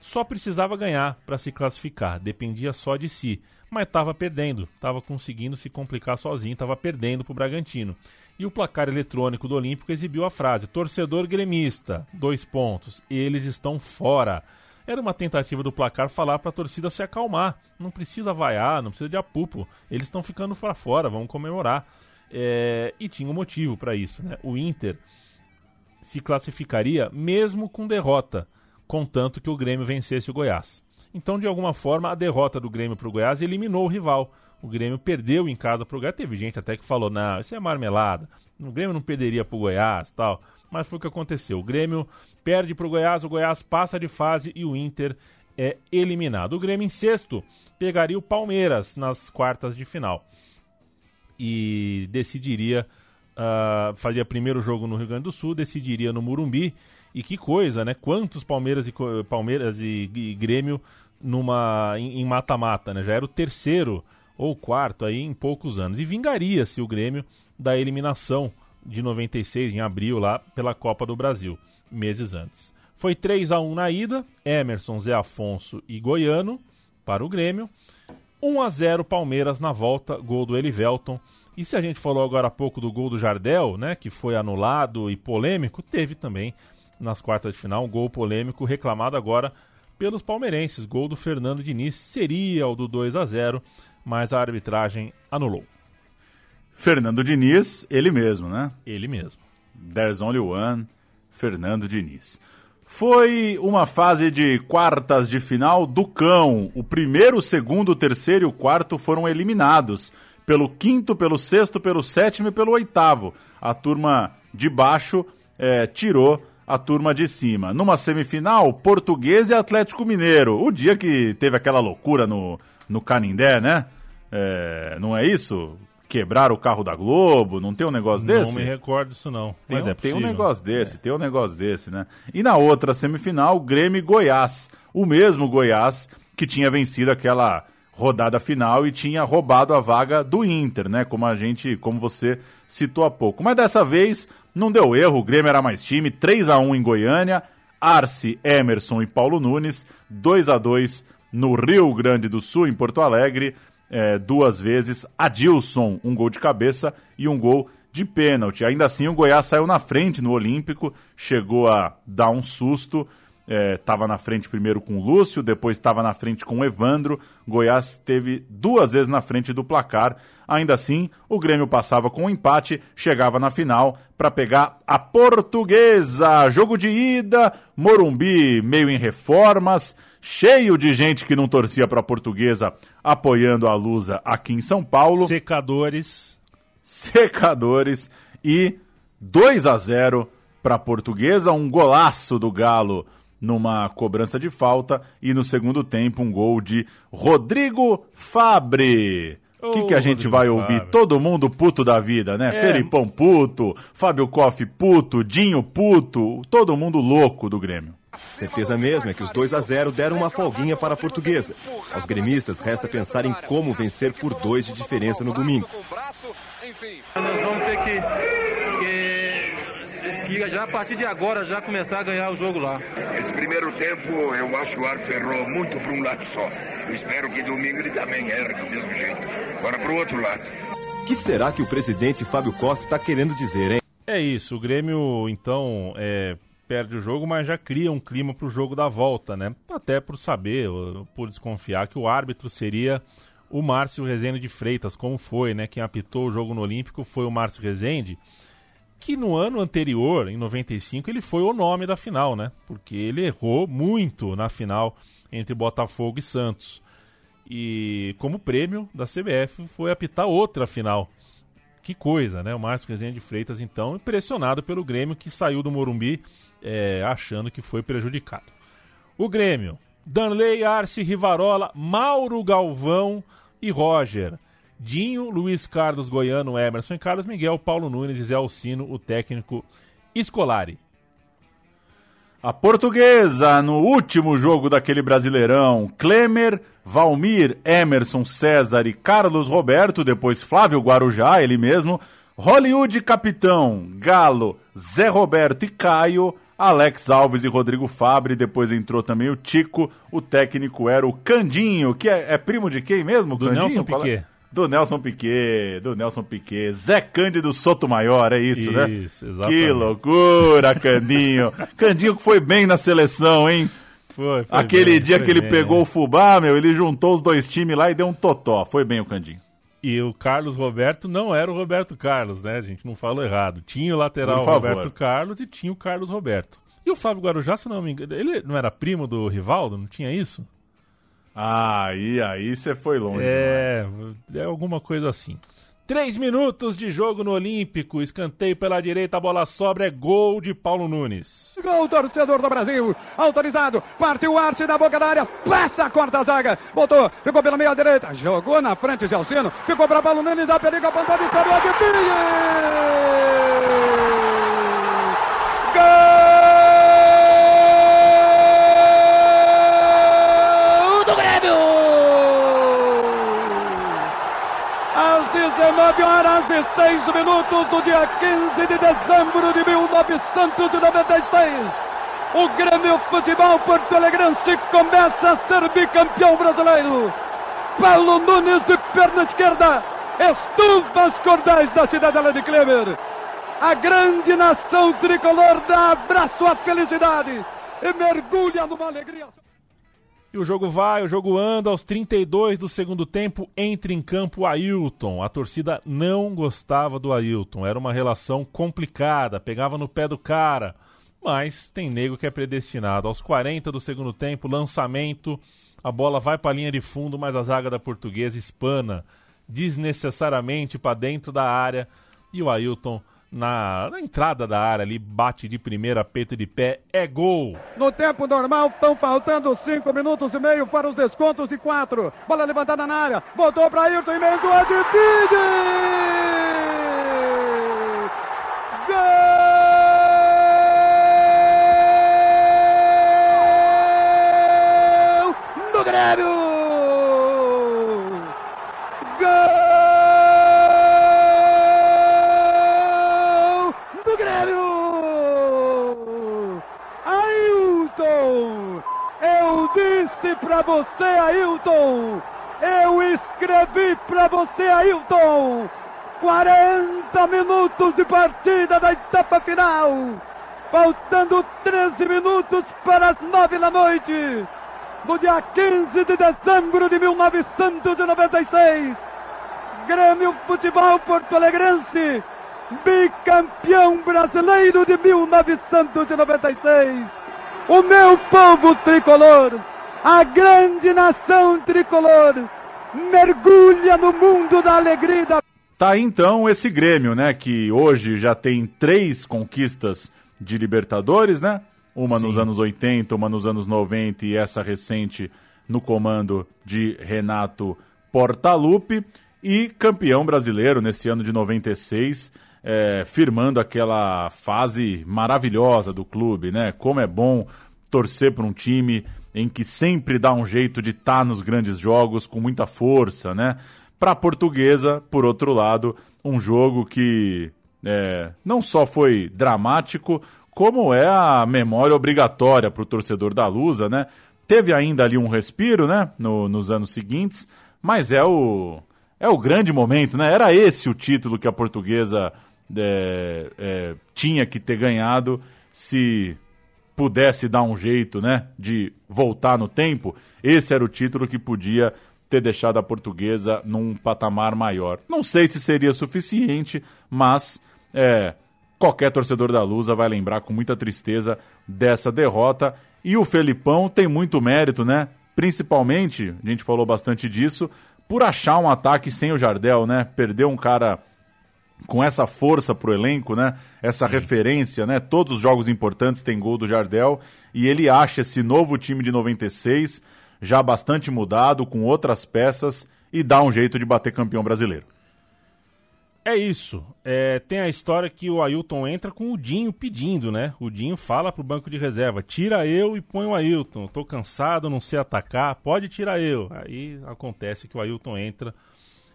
só precisava ganhar para se classificar, dependia só de si. Mas estava perdendo, estava conseguindo se complicar sozinho, estava perdendo para o Bragantino. E o placar eletrônico do Olímpico exibiu a frase: torcedor gremista, dois pontos, eles estão fora. Era uma tentativa do placar falar para a torcida se acalmar. Não precisa vaiar, não precisa de apupo. Eles estão ficando para fora, vamos comemorar. É, e tinha um motivo para isso. Né? O Inter se classificaria mesmo com derrota, contanto que o Grêmio vencesse o Goiás. Então, de alguma forma, a derrota do Grêmio para o Goiás eliminou o rival. O Grêmio perdeu em casa para o Goiás. Teve gente até que falou: não, isso é marmelada. O Grêmio não perderia para o Goiás tal. Mas foi o que aconteceu. O Grêmio perde para o Goiás, o Goiás passa de fase e o Inter é eliminado. O Grêmio em sexto pegaria o Palmeiras nas quartas de final e decidiria uh, fazia primeiro jogo no Rio Grande do Sul, decidiria no Murumbi. E que coisa, né? Quantos Palmeiras e Palmeiras e, e Grêmio numa em mata-mata, né? Já era o terceiro ou quarto aí em poucos anos. E vingaria-se o Grêmio da eliminação de 96 em abril lá pela Copa do Brasil, meses antes. Foi 3 a 1 na ida, Emerson, Zé Afonso e Goiano para o Grêmio. 1 a 0 Palmeiras na volta, gol do Elivelton. E se a gente falou agora há pouco do gol do Jardel, né, que foi anulado e polêmico, teve também nas quartas de final um gol polêmico reclamado agora pelos palmeirenses. Gol do Fernando Diniz seria o do 2 a 0, mas a arbitragem anulou. Fernando Diniz, ele mesmo, né? Ele mesmo. There's only one, Fernando Diniz. Foi uma fase de quartas de final do cão. O primeiro, o segundo, o terceiro e o quarto foram eliminados pelo quinto, pelo sexto, pelo sétimo e pelo oitavo. A turma de baixo é, tirou a turma de cima. Numa semifinal, Português e Atlético Mineiro. O dia que teve aquela loucura no, no Canindé, né? É, não é isso? Quebrar o carro da Globo, não tem um negócio não desse? Não me recordo isso não, tem, mas é Tem um negócio desse, é. tem um negócio desse, né? E na outra semifinal, Grêmio e Goiás. O mesmo Goiás que tinha vencido aquela rodada final e tinha roubado a vaga do Inter, né? Como a gente, como você citou há pouco. Mas dessa vez não deu erro, o Grêmio era mais time, 3 a 1 em Goiânia, Arce, Emerson e Paulo Nunes, 2 a 2 no Rio Grande do Sul, em Porto Alegre, é, duas vezes, Adilson, um gol de cabeça e um gol de pênalti. Ainda assim, o Goiás saiu na frente no Olímpico, chegou a dar um susto, estava é, na frente primeiro com o Lúcio, depois estava na frente com o Evandro. Goiás teve duas vezes na frente do placar. Ainda assim, o Grêmio passava com um empate, chegava na final para pegar a Portuguesa. Jogo de ida, Morumbi meio em reformas, cheio de gente que não torcia para a Portuguesa apoiando a Lusa aqui em São Paulo. Secadores. Secadores e 2 a 0 para a Portuguesa, um golaço do Galo numa cobrança de falta e no segundo tempo um gol de Rodrigo Fabre. O que, que a gente vai ouvir? Fábio. Todo mundo puto da vida, né? É. Felipão puto, Fábio Koff puto, Dinho puto, todo mundo louco do Grêmio. Certeza mesmo é que os 2 a 0 deram uma folguinha para a portuguesa. Aos gremistas resta pensar em como vencer por dois de diferença no domingo. Nós vamos ter que, que, que já a partir de agora já começar a ganhar o jogo lá. Esse primeiro tempo eu acho que o árbitro errou muito para um lado só. Eu espero que domingo ele também erre do mesmo jeito. Agora para o outro lado. O que será que o presidente Fábio Koff está querendo dizer, hein? É isso, o Grêmio então é, perde o jogo, mas já cria um clima para o jogo da volta, né? Até por saber, por desconfiar que o árbitro seria o Márcio Rezende de Freitas, como foi, né? Quem apitou o jogo no Olímpico foi o Márcio Rezende, que no ano anterior, em 95, ele foi o nome da final, né? Porque ele errou muito na final entre Botafogo e Santos. E como prêmio da CBF foi apitar outra final. Que coisa, né? O Márcio Rezende de Freitas, então, impressionado pelo Grêmio que saiu do Morumbi é, achando que foi prejudicado. O Grêmio, Danley, Arce, Rivarola, Mauro Galvão e Roger. Dinho, Luiz Carlos Goiano, Emerson e Carlos Miguel, Paulo Nunes e Zé Alcino, o técnico Escolari. A portuguesa, no último jogo daquele brasileirão, Klemer, Valmir, Emerson, César e Carlos Roberto, depois Flávio Guarujá, ele mesmo, Hollywood Capitão, Galo, Zé Roberto e Caio, Alex Alves e Rodrigo Fabre, depois entrou também o Tico, o técnico era o Candinho, que é, é primo de quem mesmo? Do Candinho? Nelson Piquet. Do Nelson Piquet, do Nelson Piquet. Zé Cândido Sotomayor, é isso, isso né? Isso, exatamente. Que loucura, Candinho. <laughs> Candinho que foi bem na seleção, hein? Foi, foi Aquele bem, dia que ele bem, pegou é. o Fubá, meu, ele juntou os dois times lá e deu um totó. Foi bem o Candinho. E o Carlos Roberto não era o Roberto Carlos, né? A gente não falou errado. Tinha o lateral. Roberto Carlos e tinha o Carlos Roberto. E o Flávio Guarujá, se não me engano, ele não era primo do Rivaldo? Não tinha isso? Ah, aí, aí você foi longe. É, é alguma coisa assim. Três minutos de jogo no Olímpico. Escanteio pela direita, a bola sobra, é gol de Paulo Nunes. Gol, torcedor do Brasil. Autorizado. Partiu o arte na boca da área. Passa, corta a zaga. Botou, ficou pela meia direita. Jogou na frente, Zelcino. Ficou para Paulo Nunes. A perigo, apontou a vitória de Gol do Grêmio! Às 19 horas e 6 minutos do dia 15 de dezembro de 1996. O Grêmio Futebol Porto Alegrense começa a ser bicampeão brasileiro. Paulo Nunes de perna esquerda estufa os cordéis da cidadela de Kleber. A grande nação tricolor dá abraço à felicidade e mergulha numa alegria. E o jogo vai, o jogo anda aos 32 do segundo tempo, entra em campo o Ailton. A torcida não gostava do Ailton, era uma relação complicada, pegava no pé do cara. Mas tem nego que é predestinado. Aos 40 do segundo tempo, lançamento, a bola vai para a linha de fundo, mas a zaga da portuguesa espana desnecessariamente para dentro da área e o Ailton na, na, entrada da área ali, bate de primeira, peito de pé, é gol. No tempo normal, estão faltando cinco minutos e meio para os descontos de quatro. Bola levantada na área, voltou para Ailton, emendou a divide! Gol do Grêmio! Gol do Grêmio! Ailton! Eu disse pra você, Ailton! Eu escrevi pra você, Ailton! 40 minutos de partida da etapa final! Faltando 13 minutos para as 9 da noite! No dia 15 de dezembro de 1996, Grêmio Futebol Porto Alegrense, bicampeão brasileiro de 1996. O meu povo tricolor, a grande nação tricolor, mergulha no mundo da alegria. Da... Tá aí, então esse Grêmio, né, que hoje já tem três conquistas de Libertadores, né? Uma Sim. nos anos 80, uma nos anos 90 e essa recente no comando de Renato Portaluppi e campeão brasileiro nesse ano de 96, é, firmando aquela fase maravilhosa do clube, né? Como é bom torcer para um time em que sempre dá um jeito de estar tá nos grandes jogos com muita força, né? Para a portuguesa, por outro lado, um jogo que é, não só foi dramático, como é a memória obrigatória para o torcedor da Lusa, né? Teve ainda ali um respiro, né? No, nos anos seguintes, mas é o é o grande momento, né? Era esse o título que a portuguesa é, é, tinha que ter ganhado se pudesse dar um jeito, né? De voltar no tempo. Esse era o título que podia ter deixado a portuguesa num patamar maior. Não sei se seria suficiente, mas é, qualquer torcedor da Lusa vai lembrar com muita tristeza dessa derrota. E o Felipão tem muito mérito, né? Principalmente, a gente falou bastante disso, por achar um ataque sem o Jardel, né? Perdeu um cara com essa força pro elenco, né? Essa Sim. referência, né? Todos os jogos importantes tem gol do Jardel e ele acha esse novo time de 96 já bastante mudado, com outras peças e dá um jeito de bater campeão brasileiro. É isso. É, tem a história que o Ailton entra com o Dinho pedindo, né? O Dinho fala pro banco de reserva: tira eu e põe o Ailton. Tô cansado, não sei atacar, pode tirar eu. Aí acontece que o Ailton entra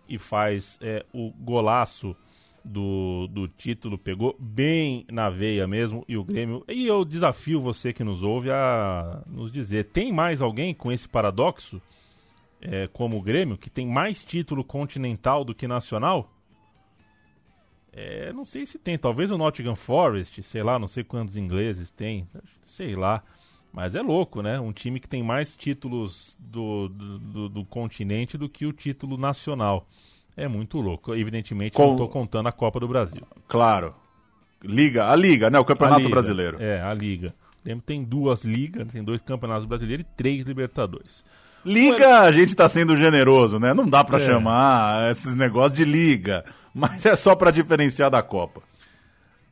e faz é, o golaço do, do título, pegou bem na veia mesmo. E o Grêmio. E eu desafio você que nos ouve a nos dizer: tem mais alguém com esse paradoxo? É, como o Grêmio, que tem mais título continental do que nacional? É, não sei se tem, talvez o Nottingham Forest, sei lá, não sei quantos ingleses tem, sei lá. Mas é louco, né? Um time que tem mais títulos do, do, do, do continente do que o título nacional. É muito louco. Evidentemente, Com... não estou contando a Copa do Brasil. Claro. Liga, a Liga, né? O Campeonato Liga, Brasileiro. É, a Liga. Lembro tem duas ligas, tem dois campeonatos brasileiros e três Libertadores. Liga, a gente tá sendo generoso, né? Não dá para é. chamar esses negócios de liga. mas é só para diferenciar da Copa.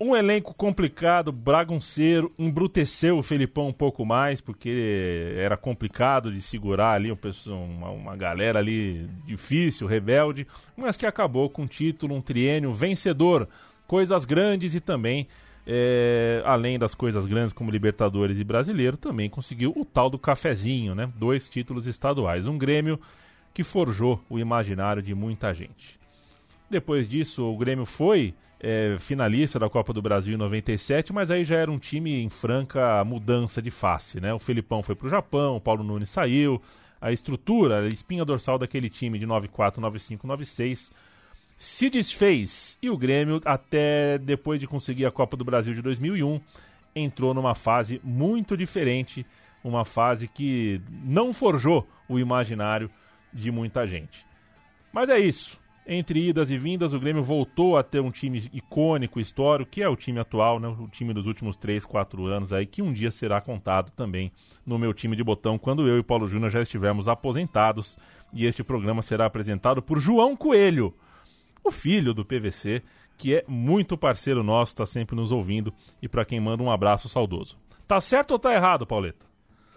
Um elenco complicado, bragunceiro, embruteceu o Felipão um pouco mais, porque era complicado de segurar ali uma, uma galera ali difícil, rebelde, mas que acabou com um título, um triênio vencedor, coisas grandes e também, é, além das coisas grandes como Libertadores e Brasileiro, também conseguiu o tal do cafezinho, né? Dois títulos estaduais. Um Grêmio que forjou o imaginário de muita gente. Depois disso, o Grêmio foi é, finalista da Copa do Brasil em 97, mas aí já era um time em franca mudança de face, né? O Felipão foi para o Japão, o Paulo Nunes saiu, a estrutura, a espinha dorsal daquele time de 94, 95, 96 se desfez e o Grêmio, até depois de conseguir a Copa do Brasil de 2001, entrou numa fase muito diferente, uma fase que não forjou o imaginário de muita gente. Mas é isso. Entre idas e vindas, o Grêmio voltou a ter um time icônico, histórico, que é o time atual, né? o time dos últimos 3, 4 anos aí, que um dia será contado também no meu time de botão, quando eu e Paulo Júnior já estivermos aposentados. E este programa será apresentado por João Coelho, o filho do PVC, que é muito parceiro nosso, está sempre nos ouvindo, e para quem manda um abraço saudoso. Tá certo ou tá errado, Pauleta?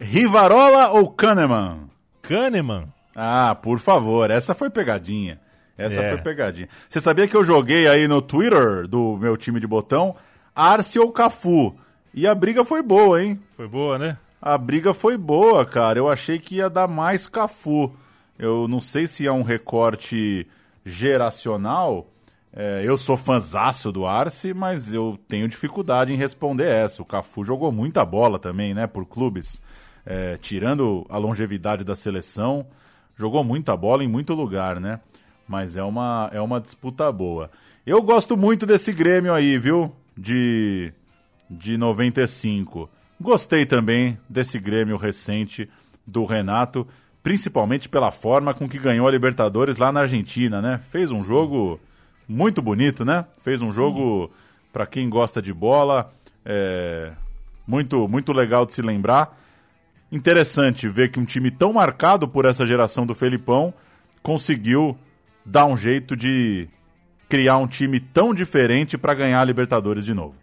Rivarola ou Kahneman? Kahneman? Ah, por favor, essa foi pegadinha. Essa é. foi pegadinha. Você sabia que eu joguei aí no Twitter do meu time de botão Arce ou Cafu? E a briga foi boa, hein? Foi boa, né? A briga foi boa, cara. Eu achei que ia dar mais Cafu. Eu não sei se é um recorte geracional. É, eu sou fanzaço do Arce, mas eu tenho dificuldade em responder essa. O Cafu jogou muita bola também, né, por clubes. É, tirando a longevidade da seleção, jogou muita bola em muito lugar, né? Mas é uma, é uma disputa boa. Eu gosto muito desse Grêmio aí, viu? De, de 95. Gostei também desse Grêmio recente do Renato, principalmente pela forma com que ganhou a Libertadores lá na Argentina, né? Fez um jogo muito bonito, né? Fez um Sim. jogo para quem gosta de bola, é, muito muito legal de se lembrar. Interessante ver que um time tão marcado por essa geração do Felipão conseguiu dar um jeito de criar um time tão diferente para ganhar a Libertadores de novo.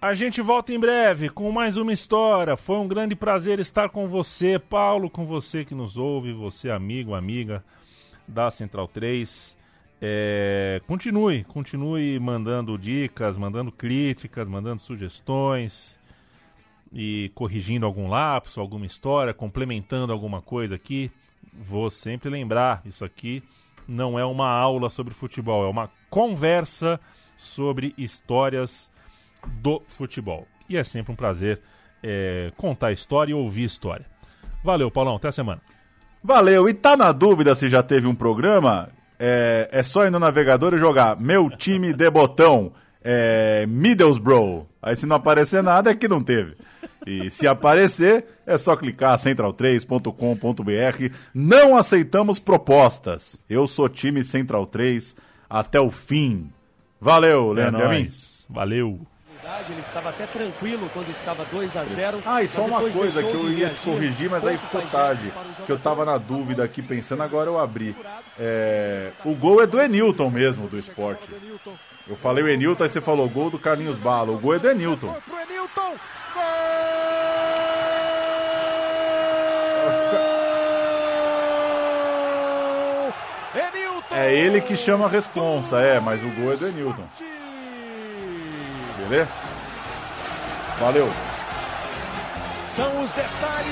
A gente volta em breve com mais uma história. Foi um grande prazer estar com você, Paulo, com você que nos ouve, você amigo, amiga da Central 3. É, continue, continue mandando dicas, mandando críticas, mandando sugestões e corrigindo algum lapso, alguma história, complementando alguma coisa aqui vou sempre lembrar, isso aqui não é uma aula sobre futebol, é uma conversa sobre histórias do futebol. E é sempre um prazer é, contar história e ouvir história. Valeu, Paulão, até a semana. Valeu, e tá na dúvida se já teve um programa? É, é só ir no navegador e jogar meu time de botão, é, Middlesbrough. Aí se não aparecer nada é que não teve. E se aparecer, é só clicar central3.com.br. Não aceitamos propostas. Eu sou time Central 3 até o fim. Valeu, é Leandro é Valeu. Ele estava até tranquilo quando estava 2 a 0 Ah, e só uma coisa que eu ia te corrigir, mas aí ficou tarde. Que eu tava na dúvida aqui pensando, agora eu abri. É... O gol é do Enilton mesmo, do esporte. Eu falei o Enilton, aí você falou gol do Carlinhos Bala. O gol é do Enilton. Pro Enilton! É ele que chama a responsa, é, mas o gol é do Enilton. Beleza? Valeu. São os detalhes.